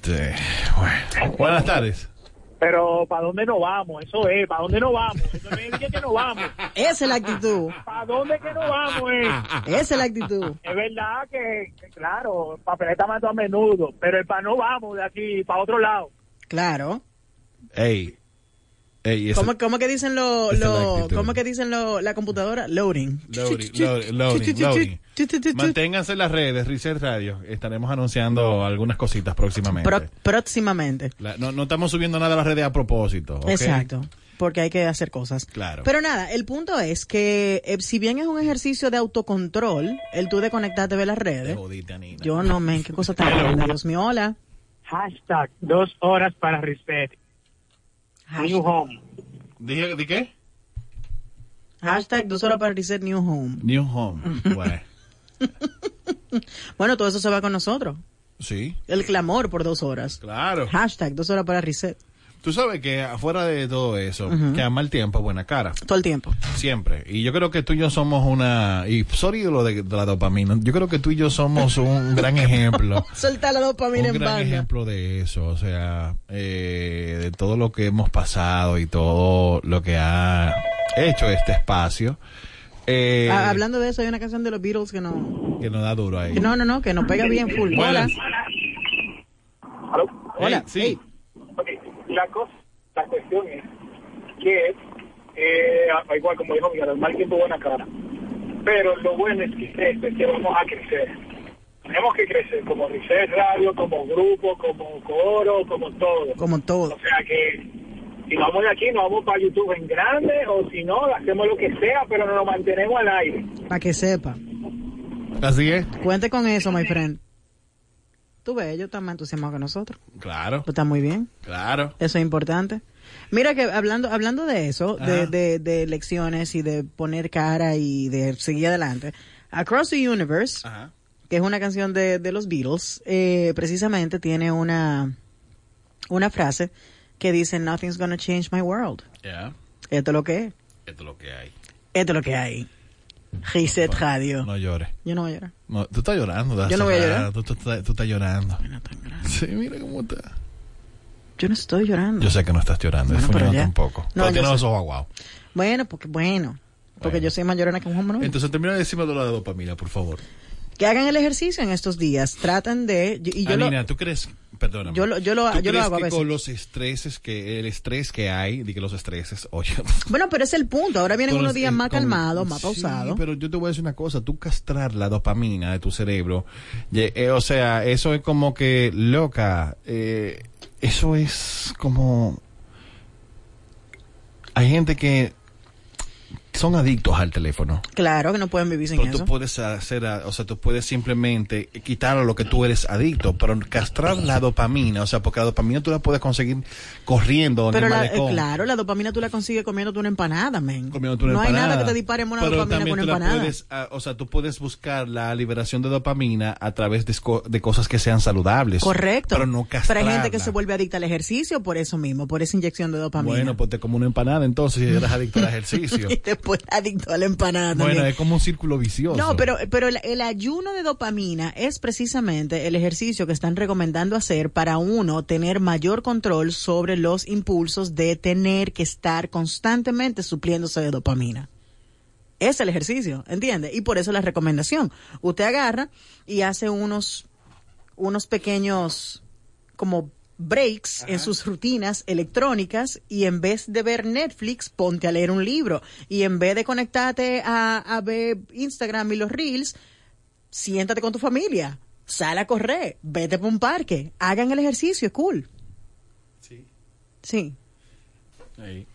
te- bueno. Buenas tardes. Pero ¿para dónde nos vamos? Eso es, ¿para dónde nos vamos? Eso no es que nos vamos. Esa es la actitud. ¿Para dónde que nos vamos? Eh? Esa es la actitud. Es verdad que, que, claro, el papel está más a menudo, pero el para no vamos de aquí, para otro lado. Claro. Ey. Ey, ese- ¿Cómo, cómo que dicen lo, cómo que dicen lo, la computadora? Loading. Loading, loading, loading, loading. Manténganse en las redes, Reset Radio. Estaremos anunciando algunas cositas próximamente. Pro- próximamente. La- no, no estamos subiendo nada a las redes a propósito. Exacto. Porque hay que hacer cosas. Claro. Pero nada, el punto es que eh, si bien es un ejercicio de autocontrol, el tú de conectarte de las redes, jodiste, Anina. yo no me, qué cosa tan grande, Dios mío, hola. Hashtag dos horas para reset. New home. ¿Dije, ¿De qué? Hashtag dos horas para reset new home. New Home. Bueno, Bueno, todo eso se va con nosotros. sí, El clamor por dos horas. claro. Hashtag dos horas para reset. Tú sabes que afuera de todo eso, que a mal tiempo, buena cara. Todo el tiempo. Siempre. Y yo creo que tú y yo somos una... Y sorry lo de, de la dopamina. Yo creo que tú y yo somos un gran ejemplo. Suelta la dopamina un en gran banda. ejemplo de eso, o sea, eh, de todo lo que hemos pasado y todo lo que ha hecho este espacio. Eh, Ah, hablando de eso, hay una canción de los Beatles que no... que nos da duro ahí. que no, no, no, que nos pega bien full. Hola. Hola. Hey, sí. Hey. La cosa, la cuestión es que, eh, igual como dijo Miguel, al mal tiempo buena cara. Pero lo bueno es que, que vamos a crecer. Tenemos que crecer como Reset Radio, como grupo, como coro, como todo. Como todo. O sea que si vamos de aquí, nos vamos para YouTube en grande, o si no, hacemos lo que sea, pero nos lo mantenemos al aire. Para que sepa. Así es. Cuente con eso, my friend. Tú ves, ellos están más entusiasmados que nosotros. Claro, estás muy bien. claro. Eso es importante. Mira que hablando hablando de eso, de, de, de elecciones y de poner cara y de seguir adelante, Across the Universe Ajá. que es una canción de, de los Beatles, eh, precisamente tiene una, una frase que dice, Nothing's gonna change my world. Ya. Esto es lo que es. Esto es lo que hay. Esto es lo que hay. Reset Radio. No llores. Yo no voy a llorar. No, tú estás llorando. Yo no voy a llorar. Tú, tú estás- tú estás llorando. No tan grande. Sí, mira cómo está. Yo no estoy llorando. Yo sé que no estás llorando. Bueno, es pero ya. tampoco. No, pero tienes los ojos aguados. Bueno, porque bueno. Porque Bueno. yo soy más llorona que un Manuel. Entonces termina de decirme de la dopamina, por favor. que hagan el ejercicio en estos días. Traten de... Y yo lo- Anina, ¿tú crees? Perdóname. Yo lo- yo lo- ¿Tú yo lo hago a que veces. con los estreses que el estrés que hay, de que los estreses, oye, Bueno, pero es el punto. Ahora vienen unos días más con- calmados, más sí, pausados. pero yo te voy a decir una cosa, tú castrar la dopamina de tu cerebro, ye- eh, o sea, eso es como que loca, eh, eso es como hay gente que son adictos al teléfono. Claro que no pueden vivir sin Pero eso. tú puedes hacer, a- o sea, tú puedes simplemente quitar a lo que tú eres adicto, pero castrar la dopamina, o sea, porque la dopamina tú la puedes conseguir corriendo en Pero el la, eh, claro, la dopamina tú la consigues comiéndote una empanada, men. comiéndote una no hay nada que te dispare una Pero dopamina también con una empanada. puedes, ah, o sea, tú puedes buscar la liberación de dopamina a través de, esco- de cosas que sean saludables. Correcto. Pero no Pero castrarla. hay gente que se vuelve adicta al ejercicio por eso mismo, por esa inyección de dopamina. Bueno, pues te como una empanada entonces si eres adicto al ejercicio. Después adicto a la empanada bueno, también. es como un círculo vicioso. No, pero, pero el, el ayuno de dopamina es precisamente el ejercicio que están recomendando hacer para uno tener mayor control sobre los impulsos de tener que estar constantemente supliéndose de dopamina. Es el ejercicio, ¿entiende? Y por eso la recomendación. Usted agarra y hace unos, unos pequeños como breaks en sus rutinas electrónicas y en vez de ver Netflix, ponte a leer un libro. Y en vez de conectarte a, a ver Instagram y los reels, siéntate con tu familia, sal a correr, vete por un parque, hagan el ejercicio, es cool. Sí. Sí. Ahí.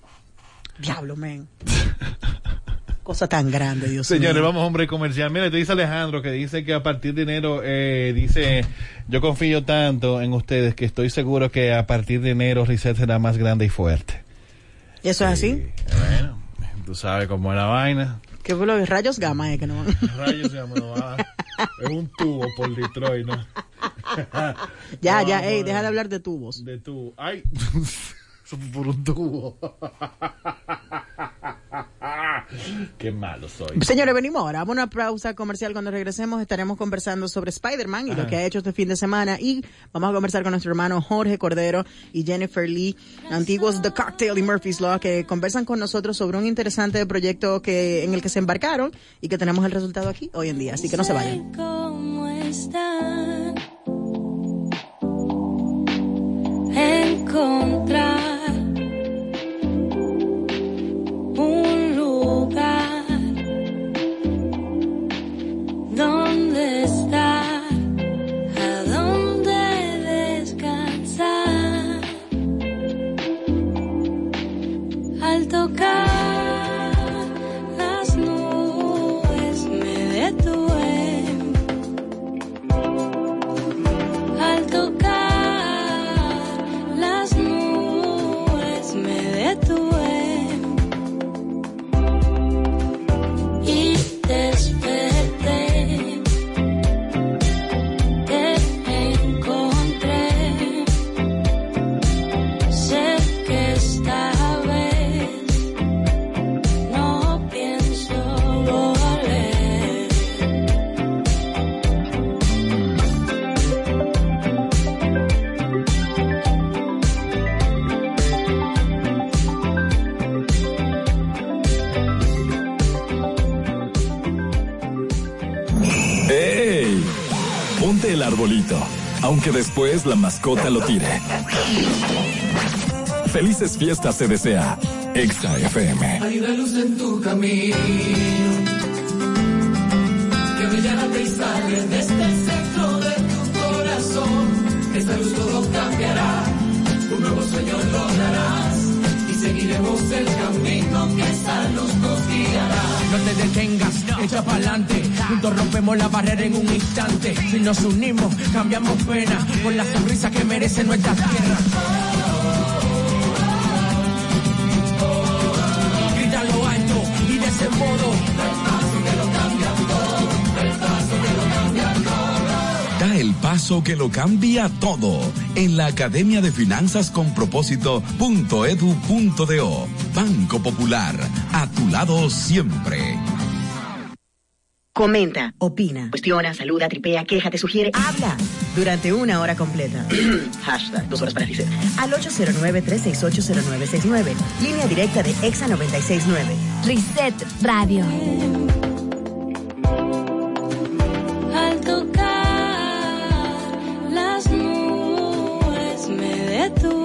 Diablo, men. Cosa tan grande, Dios Señores, mío. vamos hombre comercial. Mira, te dice Alejandro que dice que a partir de enero, eh, dice, yo confío tanto en ustedes que estoy seguro que a partir de enero Reset será más grande y fuerte. ¿Eso es así? Y, bueno, tú sabes cómo es la vaina. ¿Qué fue lo de rayos gamma? eh, que no... Rayos, me lo va. Es un tubo por Detroit, ¿no? ya, No, ya, no, ey, no. deja de hablar de tubos. De tubo. Ay, por un tubo. Qué malo soy. Señores, venimos ahora. Vamos a una pausa comercial. Cuando regresemos estaremos conversando sobre Spider-Man y lo que ha hecho este fin de semana. Y vamos a conversar con nuestro hermano Jorge Cordero y Jennifer Lee, antiguos The Cocktail y Murphy's Law, que conversan con nosotros sobre un interesante proyecto que en el que se embarcaron y que tenemos el resultado aquí hoy en día. Así que no se vayan. ¿Cómo están? Encontrar arbolito, aunque después la mascota lo tire. Felices fiestas se desea. Exa FM. Hay una luz en tu camino que brillará y sale desde el centro de tu corazón. Esta luz todo cambiará, un nuevo sueño lograrás y seguiremos el camino que esa luz nos guiará. No te detengas, echa pa'lante. Juntos rompemos la barrera en un instante. Si nos unimos, cambiamos pena por la sonrisa que merece nuestra tierra. Grita lo alto y de ese modo. Paso que lo cambia todo en la Academia de Finanzas con Propósito.edu.do. Banco Popular, a tu lado siempre. Comenta, opina, cuestiona, saluda, tripea, queja, te sugiere, habla durante una hora completa. Hashtag, dos horas para Giselle. Al 809-368-0969. Línea directa de EXA 969. Reset Radio. Al tocar me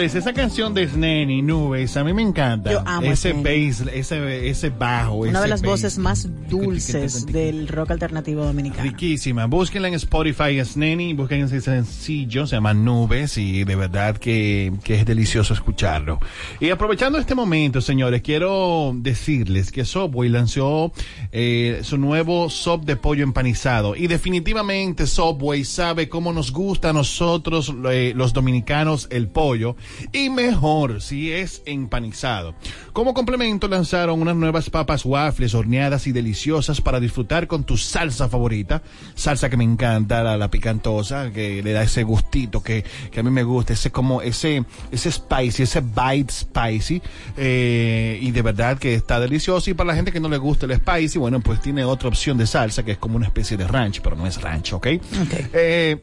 Esa canción de Sneni, Nubes, a mí me encanta. Yo amo ese Sneni. bass, ese, ese bajo. Una ese de las bass. voces más dulces del rock alternativo dominicano. Riquísima. Búsquenla en Spotify, es Neni, busquen ese sencillo, se llama Nubes y de verdad que, que es delicioso escucharlo. Y aprovechando este momento, señores, quiero decirles que Subway lanzó eh, su nuevo sub de pollo empanizado y definitivamente Subway sabe cómo nos gusta a nosotros eh, los dominicanos el pollo y mejor si es empanizado. Como complemento lanzaron unas nuevas papas waffles horneadas y deliciosas para disfrutar con tu salsa favorita, salsa que me encanta, la, la picantosa, que le da ese gustito que, que a mí me gusta, ese como ese ese spicy, ese bite spicy eh, y de verdad que está delicioso y para la gente que no le gusta el spicy, bueno, pues tiene otra opción de salsa que es como una especie de ranch, pero no es ranch, ¿ok? Eh,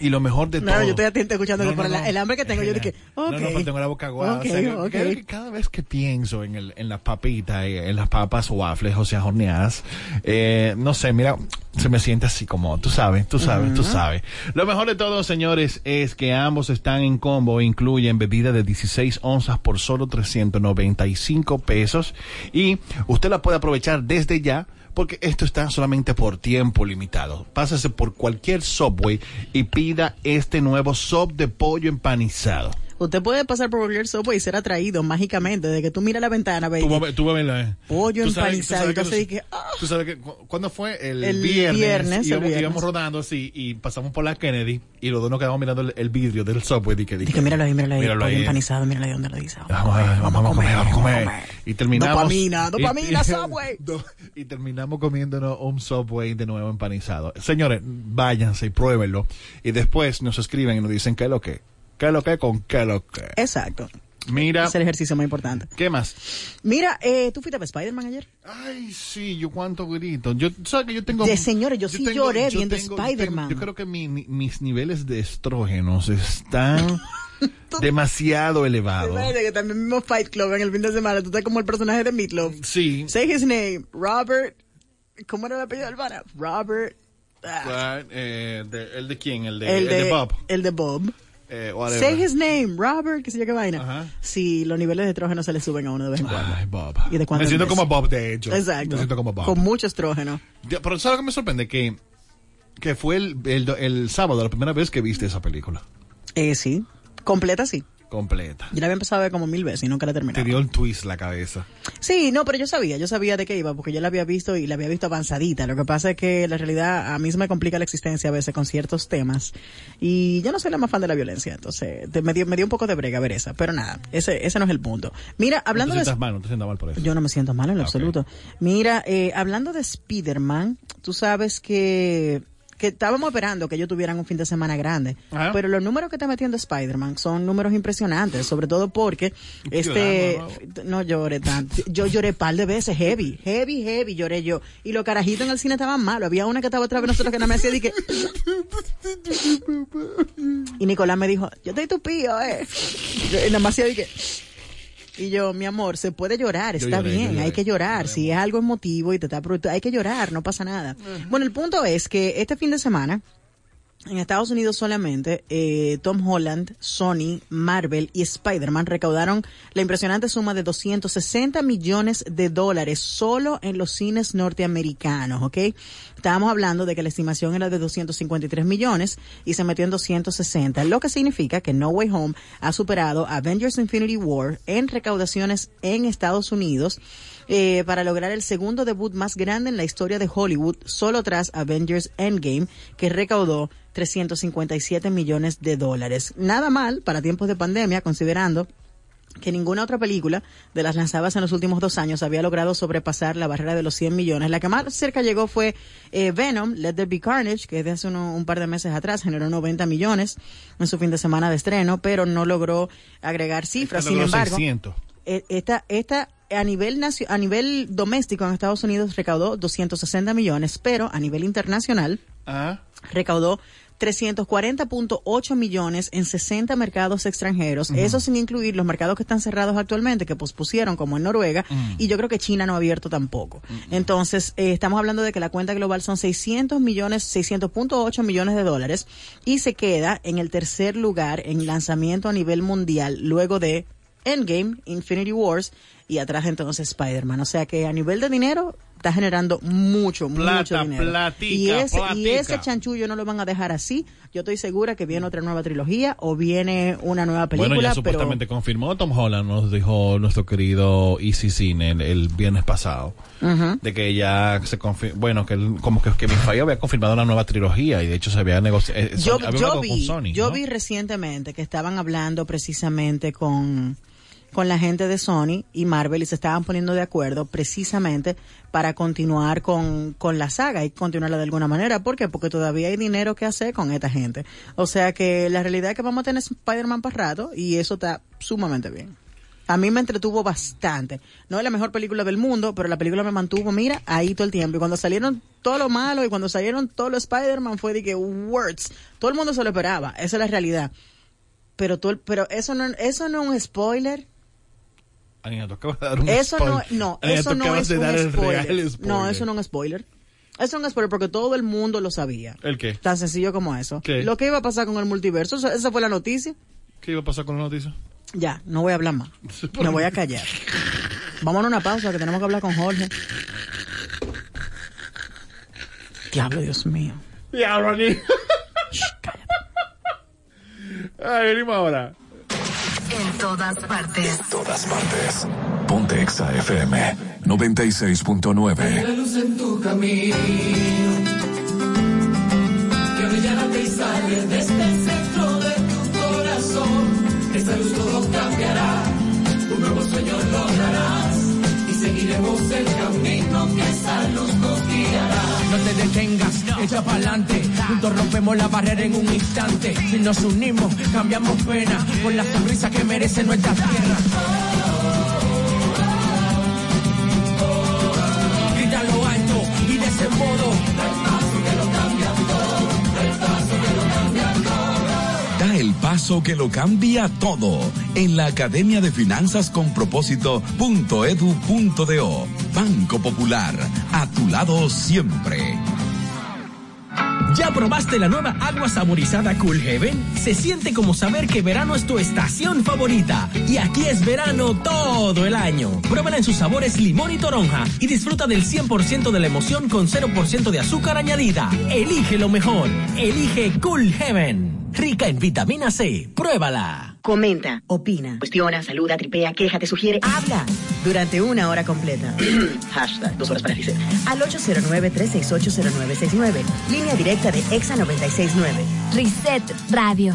y lo mejor de No, todo. yo estoy atento escuchando No, por no, la- no. el hambre que tengo. Yo dije, ok. No, no, tengo la boca aguada. Ok, o sea, creo que cada vez que pienso en, el, en las papitas, eh, en las papas waffles, o sea, horneadas, eh, no sé, mira, se me siente así como, tú sabes, tú sabes, tú sabes. Lo mejor de todo, señores, es que ambos están en combo, incluyen bebida de 16 onzas por solo 395 pesos y usted la puede aprovechar desde ya porque esto está solamente por tiempo limitado. Pásese por cualquier Subway y pida este nuevo sub de pollo empanizado. Usted puede pasar por cualquier Subway y ser atraído mágicamente de que tú miras la ventana, baby. Tú, tú vas a verla, eh. Pollo Tú sabes- tú empanizado. sabes tú que que, ah, Tú sabes que cu- cuándo fue el, El viernes, viernes, el íbamos, viernes. íbamos rodando así y pasamos por la Kennedy y los dos nos quedamos mirando el, el vidrio del subway y que Dije, míralo ahí, míralo ahí. Míralo pollo ahí. empanizado, míralo ahí donde lo dice. Vamos, vamos, vamos a comer, vamos a comer. Y terminamos. Dopamina, dopamina, y- Subway. do- Y terminamos comiéndonos un Subway de nuevo empanizado. Señores, váyanse y pruébenlo. Y después nos escriben y nos dicen qué es lo que. ¿Qué lo que con qué lo que? Exacto. Mira. Es el ejercicio más importante. ¿Qué más? Mira, eh, ¿tú fuiste a Spider-Man ayer? Ay, sí, yo cuánto grito. Yo, sabes que yo tengo. De señores, yo sí tengo- lloré yo viendo Spider-Man. Yo, creo que mi- mi- mis niveles de estrógenos están demasiado elevados. Espérate, que también vimos Fight Club en el fin de semana. Tú estás como el personaje de Meatloaf. Sí. Say his name. Robert. ¿Cómo era el apellido del pana? Robert. ah, eh, de- ¿El de quién? El de, el, el de, de Bob. El de Bob. Eh. Say his name, Robert, que sé yo qué vaina. Sí, los niveles de estrógeno se le suben a uno de vez en cuando. Ay, Bob. Y de cuando Me en siento como Bob, de hecho. Exacto. Me siento como Bob. Con mucho estrógeno. Pero ¿sabes lo que me sorprende? Que, que fue el, el, el sábado la primera vez que viste esa película. Eh, sí. Completa, sí. Completa. Yo la había empezado a ver como mil veces y nunca la terminé. Te dio el twist la cabeza. Sí, no, pero yo sabía, yo sabía de qué iba, porque yo la había visto y la había visto avanzadita. Lo que pasa es que la realidad a mí se me complica la existencia a veces con ciertos temas. Y yo no soy la más fan de la violencia, entonces te- me, dio, me dio un poco de brega ver esa. Pero nada, ese, ese no es el punto. Mira, hablando no te de... sientas mal, no te sientas mal por eso. Yo no me siento mal en lo absoluto. Mira, eh, hablando de Spider-Man, tú sabes que, que estábamos esperando que ellos tuvieran un fin de semana grande. Ajá. Pero los números que está metiendo Spider-Man son números impresionantes, sobre todo porque este... No lloré tanto. Yo lloré par de veces, heavy, heavy, heavy, lloré yo. Y los carajitos en el cine estaban malos. Había una que estaba otra vez nosotros que nada me hacía de que... Y Nicolás me dijo, yo estoy tupío, eh. Y nada más hacía que... Y yo, mi amor, se puede llorar, Yo está lloré, bien, lloré. hay que llorar. Si es algo emotivo y te está hay que llorar, no pasa nada. Bueno, el punto es que este fin de semana En Estados Unidos solamente, eh, Tom Holland, Sony, Marvel y Spider-Man recaudaron la impresionante suma de 260 millones de dólares solo en los cines norteamericanos, ¿ok? Estábamos hablando de que la estimación era de 253 millones y se metió en 260, lo que significa que No Way Home ha superado Avengers Infinity War en recaudaciones en Estados Unidos eh, para lograr el segundo debut más grande en la historia de Hollywood, solo tras Avengers Endgame, que recaudó 357 millones de dólares. Nada mal para tiempos de pandemia, considerando que ninguna otra película de las lanzadas en los últimos dos años había logrado sobrepasar la barrera de los 100 millones. La que más cerca llegó fue eh, Venom, Let There Be Carnage, que desde hace uno- un par de meses atrás generó 90 millones en su fin de semana de estreno, pero no logró agregar cifras. Sin Logró embargo, 600. eh, esta, esta a nivel nacio- a nivel doméstico en Estados Unidos recaudó 260 millones, pero a nivel internacional Ah. recaudó 340.8 millones en 60 mercados extranjeros, eso sin incluir los mercados que están cerrados actualmente, que pospusieron, como en Noruega, y yo creo que China no ha abierto tampoco. Entonces, eh, estamos hablando de que la cuenta global son 600 millones, 600.8 millones de dólares, y se queda en el tercer lugar en lanzamiento a nivel mundial, luego de Endgame, Infinity Wars, y atrás entonces Spider-Man. O sea que a nivel de dinero está generando mucho, mucho Plata, dinero. platica, y, ese, y platica. ese chanchullo no lo van a dejar así. Yo estoy segura que viene otra nueva trilogía o viene una nueva película, bueno, ya pero supuestamente confirmó Tom Holland, nos dijo nuestro querido Easy Cine el, el viernes pasado, Ujú. de que ya se confirmó, bueno, que él- como que Kevin Feige había confirmado una nueva trilogía y de hecho se había negociado, eh, yo, Sony- había yo hablado vi, con Sony, yo ¿no? vi recientemente que estaban hablando precisamente con, con la gente de Sony y Marvel y se estaban poniendo de acuerdo precisamente para continuar con, con la saga y continuarla de alguna manera. ¿Por qué? Porque todavía hay dinero que hacer con esta gente. O sea que la realidad es que vamos a tener Spider-Man para rato y eso está sumamente bien. A mí me entretuvo bastante. No es la mejor película del mundo, pero la película me mantuvo, mira, ahí todo el tiempo. Y cuando salieron todo lo malo y cuando salieron todos los Spider-Man fue de que words. Todo el mundo se lo esperaba. Esa es la realidad. Pero todo, pero eso no, eso no es un spoiler. Anina, tú acabas de dar un Eso no, spoiler. no, eso no es de un dar spoiler. No, eso no es un spoiler. Eso no es un spoiler porque todo el mundo lo sabía. ¿El qué? Tan sencillo como eso. ¿Qué? Lo que iba a pasar con el multiverso, esa- fue la noticia. ¿Qué iba a pasar con la noticia? Ya, no voy a hablar más. Me voy a callar. Vamos a una pausa que tenemos que hablar con Jorge. Diablo, Dios mío. Diablo, Anina. Ay, venimos ahora. En todas partes. Todas partes. Ponte Exa FM 96.9. La luz en tu camino que brillante y sale desde el centro de tu corazón. Esta luz todo cambiará, un nuevo sueño lograrás y seguiremos el camino que esa luz nos guiará. No te detengas, echa pa'lante. Juntos rompemos la barrera en un instante. Si nos unimos, cambiamos pena por la sonrisa que merece nuestra tierra. Grita lo alto y de ese modo. Da el paso que lo cambia todo en la Academia de Finanzas con Propósito.edu.do. Banco Popular, tu lado siempre. ¿Ya probaste la nueva agua saborizada Cool Heaven? Se siente como saber que verano es tu estación favorita. Y aquí es verano todo el año. Pruébala en sus sabores limón y toronja y disfruta del 100% de la emoción con 0% de azúcar añadida. Elige lo mejor. Elige Cool Heaven. Rica en vitamina C. Pruébala. Comenta, opina, cuestiona, saluda, tripea, quéjate, sugiere, habla durante una hora completa. Hashtag dos horas para Reset. Al 809-368-0969. Línea directa de Exa 969. Reset Radio.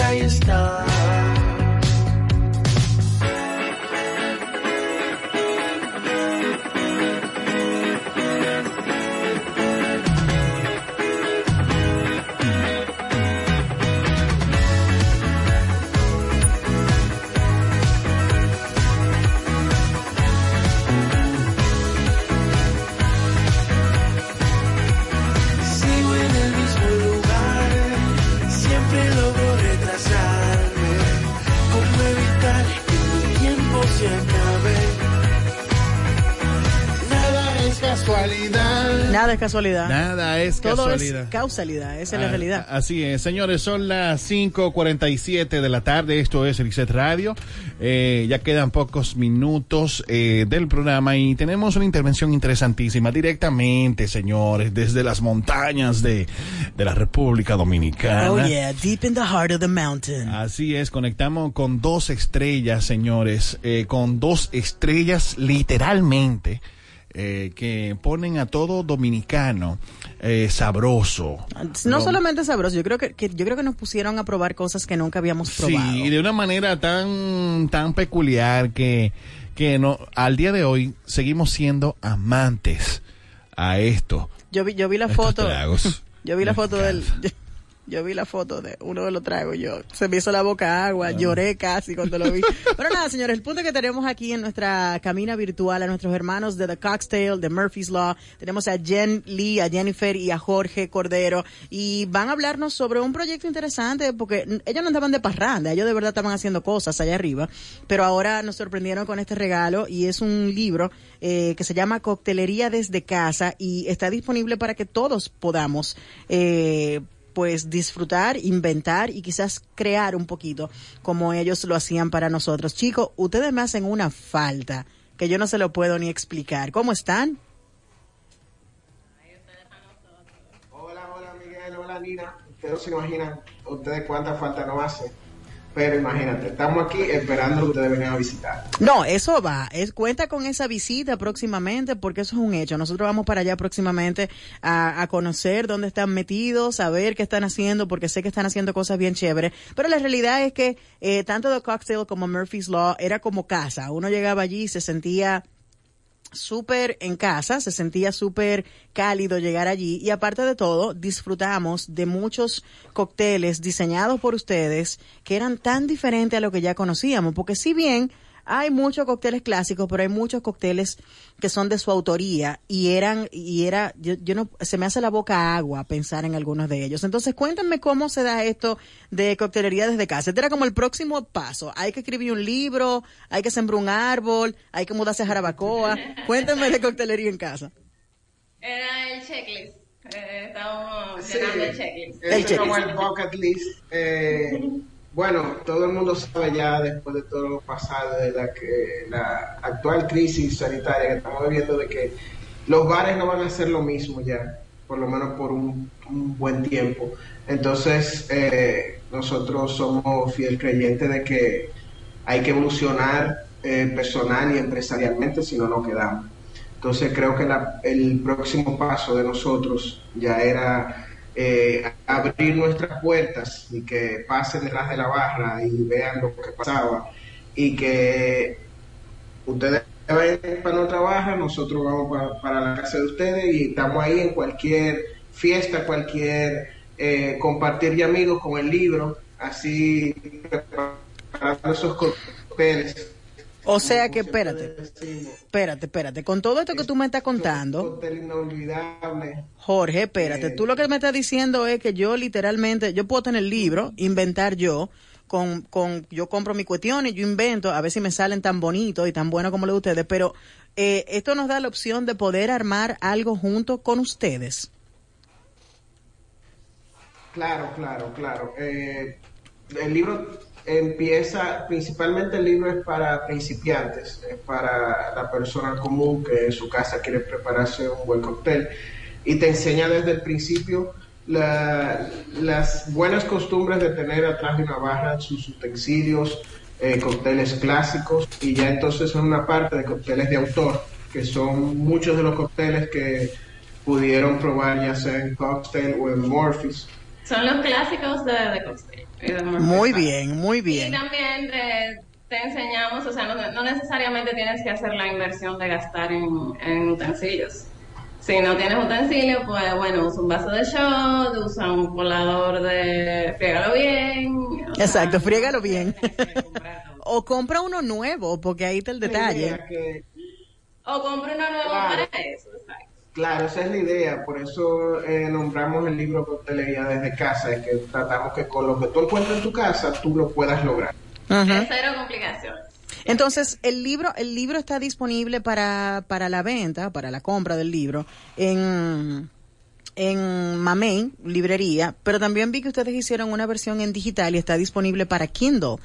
Distance, say casualidad. Nada es Todo casualidad. es causalidad, esa es la Ah, realidad. Así es, señores, son las 5.47 de la tarde, esto es el Reset Radio, Eh, ya quedan pocos minutos eh, del programa y tenemos una intervención interesantísima directamente, señores, desde las montañas de, de la República Dominicana. Oh yeah, deep in the heart of the mountain. Así es, conectamos con dos estrellas, señores, eh, con dos estrellas literalmente. Eh, que ponen a todo dominicano eh, sabroso. No solamente sabroso, yo creo que, que- yo creo que nos pusieron a probar cosas que nunca habíamos probado. Sí, y de una manera tan, tan peculiar que, que no, al día de hoy seguimos siendo amantes a esto. Yo vi, yo vi la foto. Yo vi la foto del. Yo, yo vi la foto de uno de los tragos. Yo se me hizo la boca agua, lloré casi cuando lo vi. Pero nada, señores, el punto que tenemos aquí en nuestra camina virtual a nuestros hermanos de The Cocktail, de Murphy's Law, tenemos a Jen Lee, a Jennifer y a Jorge Cordero y van a hablarnos sobre un proyecto interesante porque ellos no andaban de parranda, ellos de verdad estaban haciendo cosas allá arriba, pero ahora nos sorprendieron con este regalo y es un libro eh, que se llama Coctelería desde casa y está disponible para que todos podamos eh, pues disfrutar, inventar y quizás crear un poquito como ellos lo hacían para nosotros. Chicos, ustedes me hacen una falta que yo no se lo puedo ni explicar. ¿Cómo están? Hola, hola Miguel, hola Nina. Ustedes no se imaginan ustedes cuánta falta nos hace. Pero imagínate, estamos aquí esperando que ustedes vengan a visitar. No, eso va. Es, cuenta con esa visita próximamente porque eso es un hecho. Nosotros vamos para allá próximamente a, a conocer dónde están metidos, a ver qué están haciendo, porque sé que están haciendo cosas bien chéveres. Pero la realidad es que eh, tanto The Cocktail como Murphy's Law era como casa. Uno llegaba allí y se sentía súper en casa, se sentía súper cálido llegar allí y aparte de todo disfrutamos de muchos cócteles diseñados por ustedes que eran tan diferentes a lo que ya conocíamos, porque si bien hay muchos cócteles clásicos, pero hay muchos cócteles que son de su autoría y eran y era yo, yo no se me hace la boca agua pensar en algunos de ellos. Entonces, cuéntenme cómo se da esto de coctelería desde casa. Este era como el próximo paso. Hay que escribir un libro, hay que sembrar un árbol, hay que mudarse a Jarabacoa. Cuéntenme de coctelería en casa. Era el checklist. Eh, estábamos Sí, llenando el checklist. Ese es como el bucket list. Eh, bueno, todo el mundo sabe ya después de todo lo pasado de la que la actual crisis sanitaria que estamos viviendo de que los bares no van a ser lo mismo ya, por lo menos por un, un buen tiempo. Entonces, eh, nosotros somos fiel creyentes de que hay que evolucionar eh, personal y empresarialmente, si no, no quedamos. Entonces creo que la- el próximo paso de nosotros ya era eh, abrir nuestras puertas y que pasen detrás de la barra y vean lo que pasaba y que ustedes vayan para nuestra barra, nosotros vamos para, para la casa de ustedes y estamos ahí en cualquier fiesta, cualquier eh, compartir de amigos con el libro, así preparando esos cócteles. O sea que, espérate, espérate, espérate. Con todo esto que tú me estás contando. Jorge, espérate. Tú lo que me estás diciendo es que yo literalmente, yo puedo tener el libro, inventar yo, con, con, yo compro mi cuestión y yo invento, a ver si me salen tan bonitos y tan buenos como los de ustedes, pero eh, esto nos da la opción de poder armar algo junto con ustedes. Claro, claro, claro. Eh, el libro empieza, principalmente el libro es para principiantes, es para la persona común que en su casa quiere prepararse un buen cóctel y te enseña desde el principio la- las buenas costumbres de tener atrás de una barra sus utensilios, eh, cócteles clásicos y ya entonces son una parte de cócteles de autor, que son muchos de los cócteles que pudieron probar ya sea en Cocktail o en Morpheus. Son los clásicos de, de. Y Muy bien, muy Y bien. también te, te enseñamos, o sea, no, no necesariamente tienes que hacer la inversión de gastar en, en utensilios. Si no tienes utensilio, pues bueno, usa un vaso de shot, usa un colador de friégalo bien. o sea, Exacto, friégalo bien. o compra uno nuevo, porque ahí está el detalle. O compra uno nuevo Claro. para eso, exacto. Claro, esa es la idea, por eso eh, nombramos el libro Coctelería desde casa, es que tratamos que con lo que tú encuentres en tu casa, tú lo puedas lograr. Cero complicaciones. Entonces, el libro, el libro está disponible para, para la venta, para la compra del libro, en, en Mamey, librería, pero también vi que ustedes hicieron una versión en digital y está disponible para Kindle. O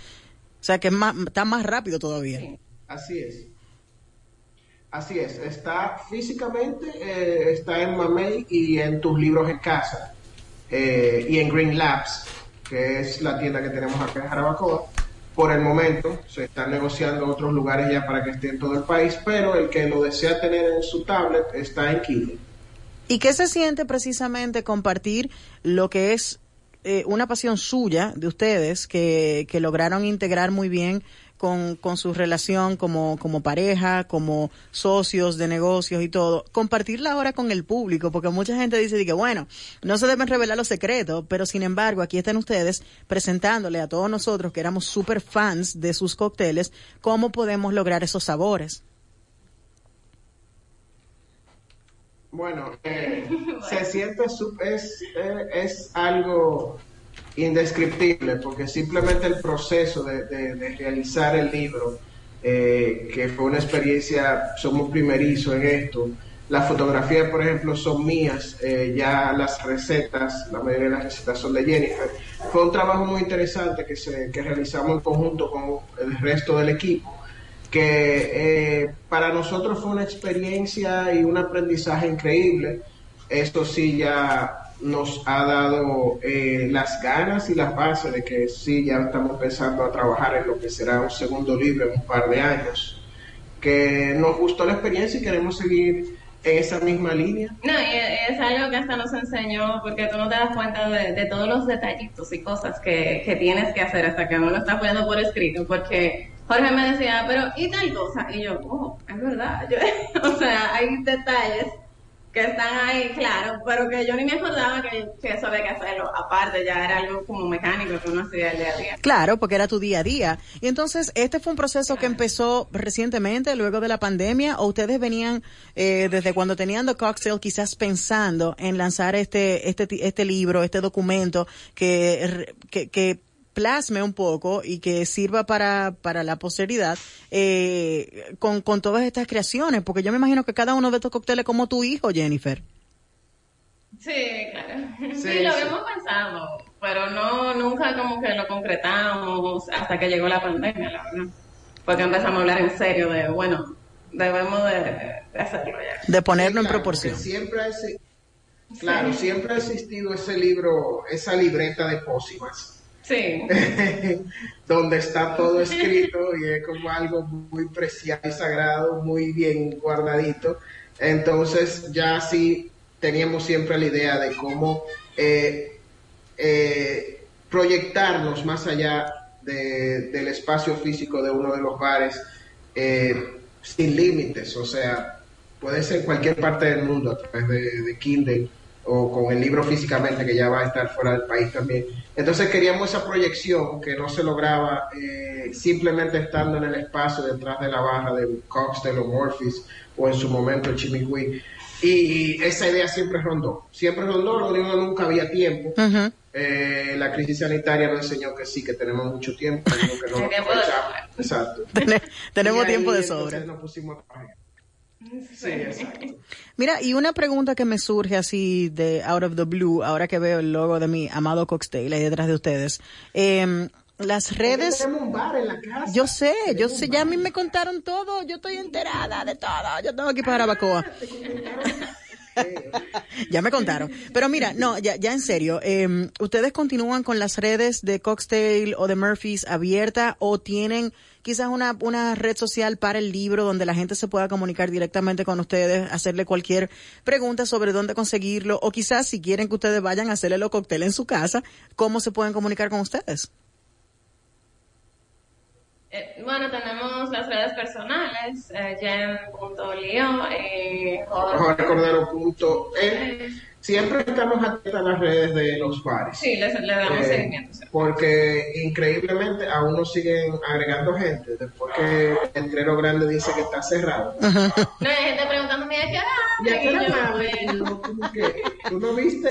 sea que es más, está más rápido todavía. Así es. Así es, está físicamente, eh, está en Mamey y en tus libros en casa, eh, y en Green Labs, que es la tienda que tenemos acá en Jarabacoa. Por el momento se están negociando otros lugares ya para que esté en todo el país, pero el que lo desea tener en su tablet está en Kindle. ¿Y qué se siente precisamente compartir lo que es eh, una pasión suya de ustedes que, que lograron integrar muy bien con, con su relación como, como pareja, como socios de negocios y todo? Compartirla ahora con el público, porque mucha gente dice que, bueno, no se deben revelar los secretos, pero sin embargo, aquí están ustedes presentándole a todos nosotros que éramos super fans de sus cócteles, cómo podemos lograr esos sabores. Bueno, eh, se siente, su- es, eh, es algo indescriptible, porque simplemente el proceso de, de- de realizar el libro, eh, que fue una experiencia, somos primerizos en esto, las fotografías, por ejemplo, son mías, eh, ya las recetas, la mayoría de las recetas son de Jennifer. Fue un trabajo muy interesante que, se, que realizamos en conjunto con el resto del equipo que eh, para nosotros fue una experiencia y un aprendizaje increíble. Esto sí ya nos ha dado eh, las ganas y las bases de que sí ya estamos empezando a trabajar en lo que será un segundo libro en un par de años. Que nos gustó la experiencia y queremos seguir en esa misma línea. No, y es algo que hasta nos enseñó, porque tú no te das cuenta de, todos los detallitos y cosas que, que tienes que hacer hasta que uno está poniendo por escrito, porque Jorge me decía, pero ¿y tal cosa? Y yo, oh, es verdad. Yo- o sea, hay detalles que están ahí, claro, pero que yo ni me acordaba que, que eso había que hacerlo. Aparte, ya era algo como mecánico que uno hacía el día a día. Claro, porque era tu día a día. Y entonces, ¿este fue un proceso que empezó recientemente, luego de la pandemia, o ustedes venían eh, desde cuando tenían The Cocktail quizás pensando en lanzar este, este, este libro, este documento que, que, que plasme un poco y que sirva para, para la posteridad eh, con, con todas estas creaciones? Porque yo me imagino que cada uno de estos cócteles es como tu hijo, Jennifer. Sí, claro. Sí, Sí, lo sí. habíamos pensado, pero no, nunca como que lo concretamos hasta que llegó la pandemia, la verdad. Porque empezamos a hablar en serio de, bueno, debemos de, de hacerlo ya. De ponerlo Sí, en proporción. Siempre ha, claro, siempre ha existido ese libro, esa libreta de pócimas. Sí. donde está todo escrito y es como algo muy preciado y sagrado, muy bien guardadito. Entonces ya sí teníamos siempre la idea de cómo eh, eh, proyectarnos más allá de- del espacio físico de uno de los bares eh, sin límites, o sea, puede ser cualquier parte del mundo a través de Kindle o con el libro físicamente que ya va a estar fuera del país también. Entonces queríamos esa proyección que no se lograba eh, simplemente estando en el espacio detrás de la barra de Cocktail o Morphis o en su momento Chimiquí. Y esa idea siempre rondó, siempre rondó, lo único que nunca había tiempo. Ujú. Eh, la crisis sanitaria nos enseñó que sí, que tenemos mucho tiempo, que no aprovechamos. Exacto. Tene- tenemos Y tiempo de entonces, sobra. nos pusimos a trabajar. Sí, exacto. Mira, y una pregunta que me surge así de out of the blue, ahora que veo el logo de mi amado cocktail ahí detrás de ustedes. Eh, las redes, Tenemos un bar en la casa. yo sé, yo sé, ya a mí me contaron todo, yo estoy enterada de todo, yo tengo aquí para Bacoa. ya me contaron. Pero mira, no, ya, ya en serio, eh, ¿ustedes continúan con las redes de Cocktail o de Murphy's abierta o tienen quizás una, una red social para el libro donde la gente se pueda comunicar directamente con ustedes, hacerle cualquier pregunta sobre dónde conseguirlo o quizás si quieren que ustedes vayan a hacerle los cócteles en su casa, ¿cómo se pueden comunicar con ustedes? Eh, bueno, tenemos las redes personales, eh, jen.lio punto E. Siempre estamos atentos a las redes de los bares. Sí, le, le damos Eh, seguimiento. sí. Porque increíblemente aún nos siguen agregando gente. Después que el letrero grande dice que está cerrado. No hay gente preguntándome ¿a qué hora ¿Y a qué hora Y yo, abre? bueno. Y uno como que, ¿Tú no viste?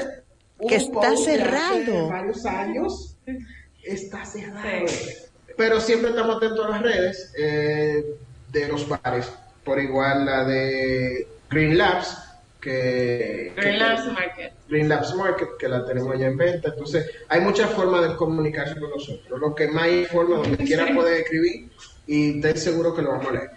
un Que está de hace cerrado. varios años. Está cerrado. Pero siempre estamos atentos a las redes eh, de los bares. Por igual la de Green Labs, que, que- Green Labs Market. Green Labs Market, que la tenemos ya en venta. Entonces, hay muchas formas de comunicarse con nosotros. Lo que más hay forma donde quiera puede escribir y ten seguro que lo vamos a leer.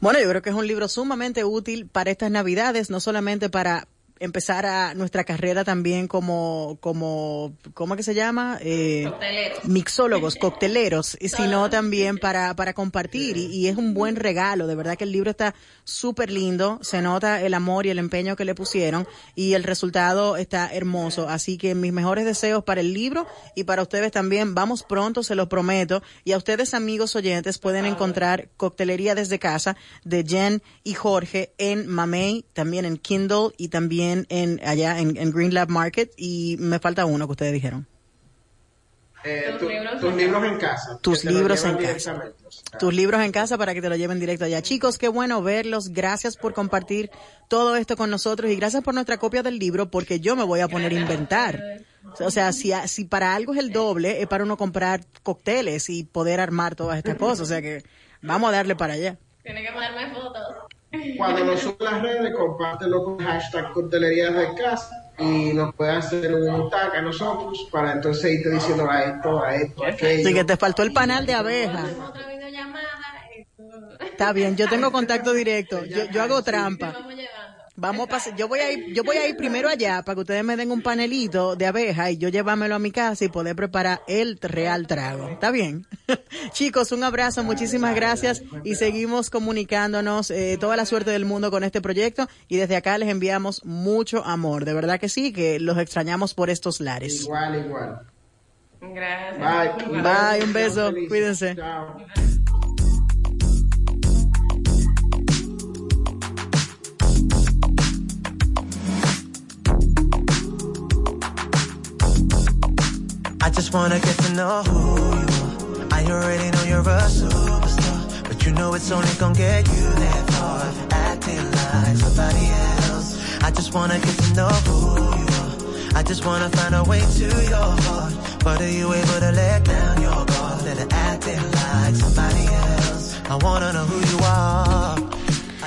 Bueno, yo creo que es un libro sumamente útil para estas navidades, no solamente para empezar a nuestra carrera también como, como, ¿cómo que se llama? Eh, Cocteleros. mixólogos, cocteleros, sino también para, para compartir y, y es un buen regalo, de verdad que el libro está súper lindo, se nota el amor y el empeño que le pusieron y el resultado está hermoso, así que mis mejores deseos para el libro y para ustedes también, vamos pronto, se lo prometo, y a ustedes amigos oyentes pueden encontrar Coctelería desde casa de Jen y Jorge en Mamey, también en Kindle y también en allá en, en Green Lab Market y me falta uno que ustedes dijeron. Eh, Tus tu- libros tus en libros en casa. Tus libros en casa. tus libros en casa para que te lo lleven directo allá. Chicos, qué bueno verlos. Gracias por compartir todo esto con nosotros y gracias por nuestra copia del libro porque yo me voy a poner a inventar. O sea, si, si para algo es el doble, es para uno comprar cócteles y poder armar todas estas cosas. O sea que vamos a darle para allá. Tiene que ponerme fotos. Cuando nos suban las redes, compártelo con hashtag coctelerías de casa y nos puede hacer un tag a nosotros para entonces irte diciendo a esto, a esto, a aquello. Así que te faltó el panal de abeja. Está bien, yo tengo contacto directo. Yo, yo hago trampa. Vamos a pasar, yo voy a ir, yo voy a ir primero allá para que ustedes me den un panelito de abeja y yo llevármelo a mi casa y poder preparar el real trago. ¿Está bien? Chicos, un abrazo, muchísimas gracias y seguimos comunicándonos eh, toda la suerte del mundo con este proyecto y desde acá les enviamos mucho amor. De verdad que sí, que los extrañamos por estos lares. Igual, igual. Gracias. Bye. Bye, un beso, cuídense. Chao. I just wanna get to know who you are. I already know you're a superstar, but you know it's only gonna get you that far. Acting like somebody else. I just wanna get to know who you are. I just wanna find a way to your heart. But are you able to let down your guard? Let it acting like somebody else. I wanna know who you are.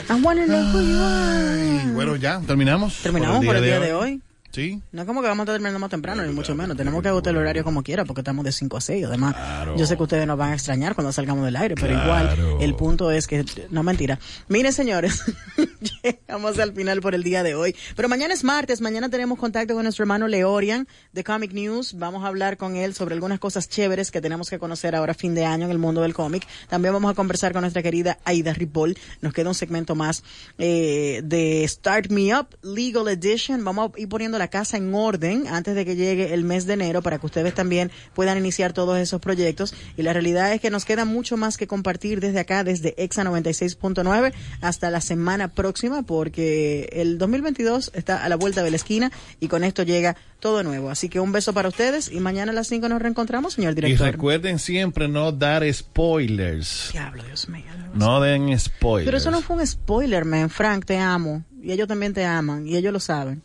I wanna know who you are. Bueno, ya, terminamos. Terminamos por el día de hoy. Sí. No es como que vamos a terminar más temprano, ni mucho menos. Tenemos que agotar el horario como quiera, porque estamos de 5 a 6. Además, yo sé que ustedes nos van a extrañar cuando salgamos del aire, pero igual, el punto es que, no mentira. Miren, señores, llegamos al final por el día de hoy. Pero mañana es martes, mañana tenemos contacto con nuestro hermano Leorian de Comic News. Vamos a hablar con él sobre algunas cosas chéveres que tenemos que conocer ahora fin de año en el mundo del cómic. También vamos a conversar con nuestra querida Aida Ripoll. Nos queda un segmento más eh, de Start Me Up Legal Edition. Vamos a ir poniendo la casa en orden antes de que llegue el mes de enero para que ustedes también puedan iniciar todos esos proyectos. Y la realidad es que nos queda mucho más que compartir desde acá, desde EXA 96.9 hasta la semana próxima, porque el 2022 está a la vuelta de la esquina y con esto llega todo nuevo. Así que un beso para ustedes y mañana a las 5 nos reencontramos, señor Y director. recuerden siempre no dar spoilers. Diablo, Dios mío. No den spoilers. Pero eso no fue un spoiler, man. Frank, te amo. Y ellos también te aman. Y ellos lo saben.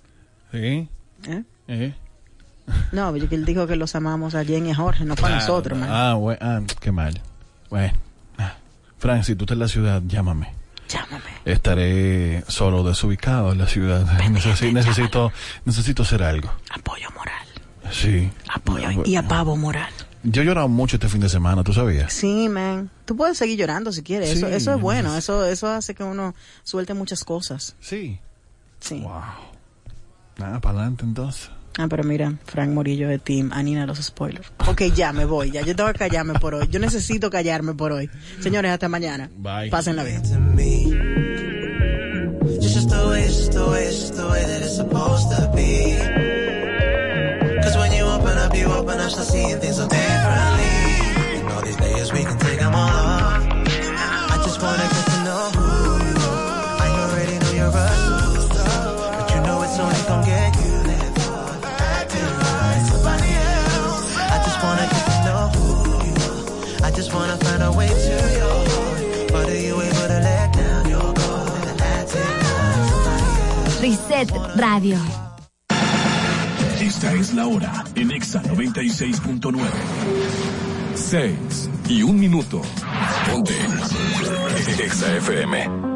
Sí. ¿Eh? Eh. No, porque él dijo que los amamos a Jen y a Jorge, no para Ah, nosotros, man. Ah, bueno, ah, qué mal. Bueno. Ah. Frank, si tú estás en la ciudad, llámame. Llámame. Estaré solo desubicado en la ciudad. Necesi- necesito, necesito hacer algo. Apoyo moral. Sí. Apoyo y a pavo moral. Yo he llorado mucho este fin de semana, ¿tú sabías? Sí, man. Tú puedes seguir llorando si quieres. Eso, Sí, eso es bueno. Eso, eso hace que uno suelte muchas cosas. Sí. Sí. Nada, para adelante entonces. Ah, pero mira, Frank Morillo de Team, Anina los spoilers. Ok, ya me voy, ya. Yo tengo que callarme por hoy. Yo necesito callarme por hoy. Señores, hasta mañana. Bye. Pásenla bien. Cause when you open up, you open up, start seeing things so differently. And all these days we can take them all off. Reset Radio. Esta es la hora en Exa 96.9. 6 y un minuto. Ponte. Exa FM.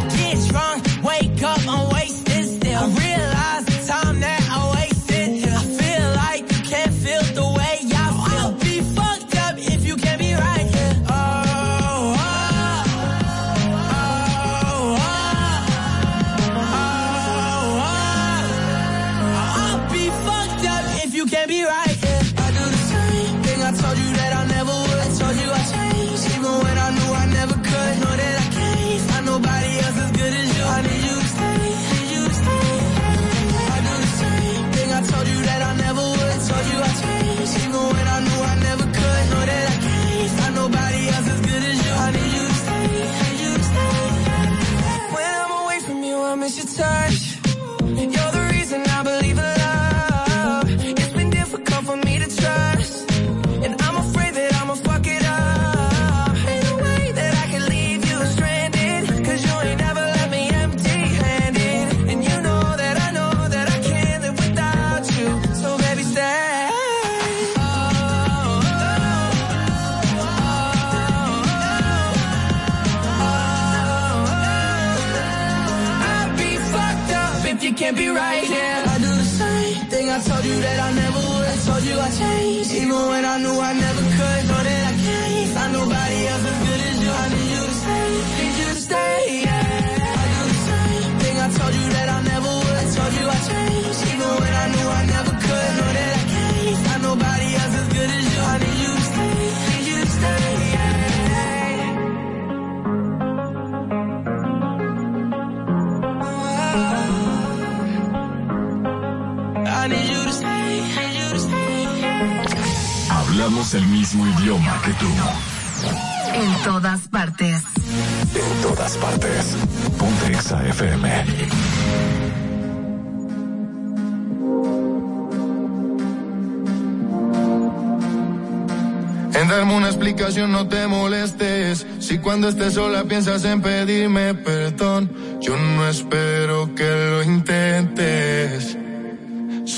can't be right. Yeah. I do the same thing I told you that I never would. I told you I changed, Hablamos el mismo idioma que tú. En todas partes. En todas partes. Ponte Exa FM. En darme una explicación no te molestes. Si cuando estés sola piensas en pedirme perdón, yo no espero que lo intentes.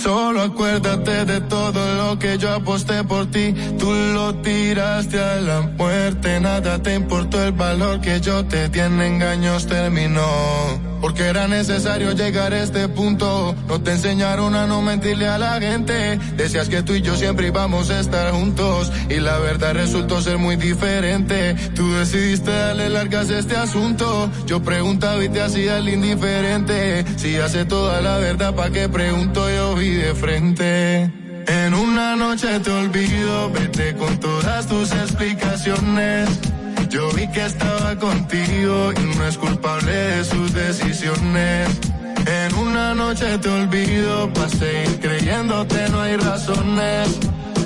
Solo acuérdate de todo lo que yo aposté por ti. Tú lo tiraste a la muerte. Nada te importó el valor que yo te di en engaños terminó. Porque era necesario llegar a este punto. No te enseñaron a no mentirle a la gente. Decías que tú y yo siempre íbamos a estar juntos. Y la verdad resultó ser muy diferente. Tú decidiste darle largas a este asunto. Yo preguntaba y te hacía el indiferente. Si hace toda la verdad, ¿pa' qué pregunto? Yo vi de frente. En una noche te olvido, vete con todas tus explicaciones. Yo vi que estaba contigo y no es culpable de sus decisiones. En una noche te olvido, pasé y creyéndote no hay razones.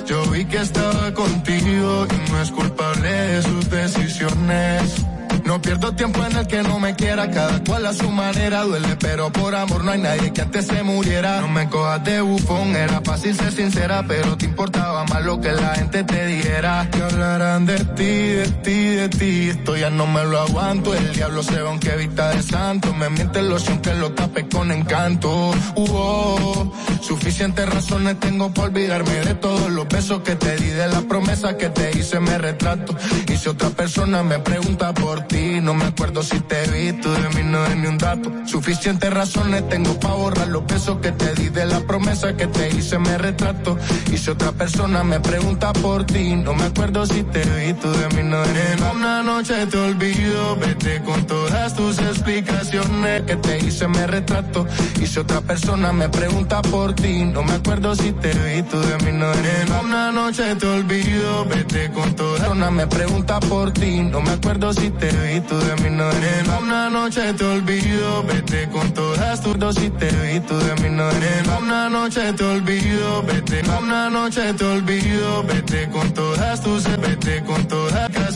Yo vi que estaba contigo y no es culpable de sus decisiones. No pierdo tiempo en el que no me quiera, cada cual a su manera duele, pero por amor no hay nadie que antes se muriera. No me cojas de bufón, era fácil ser sincera, pero te importaba más lo que la gente te dijera. Que hablarán de ti, de ti, de ti, esto ya no me lo aguanto. El diablo se ve aunque vista de santo, me miente loción que lo tape con encanto. Uh, oh, suficientes razones tengo para olvidarme de todos los besos que te di, de las promesas que te hice, me retrato. Y si otra persona me pregunta por ti, no me acuerdo si te vi, tú de mí no es ni un dato. Suficientes razones tengo para borrar los besos que te di, de las promesas que te hice, me retrato. Y si otra persona me pregunta por ti, no me acuerdo si te vi, tú de mí no eres En una noche te olvido, vete con todas tus explicaciones que te hice, me retrato. Y si otra persona me pregunta por ti, no me acuerdo si te vi, tú de mí no eres En una noche te olvido, vete con todas persona me pregunta por ti, no me acuerdo si te tú de mí no eres En una noche te olvido, vete con todas tus dos si te vi, tú de mí no eres En una noche te olvido, vete, una noche te olvido, vete con todas tus, vete con todas.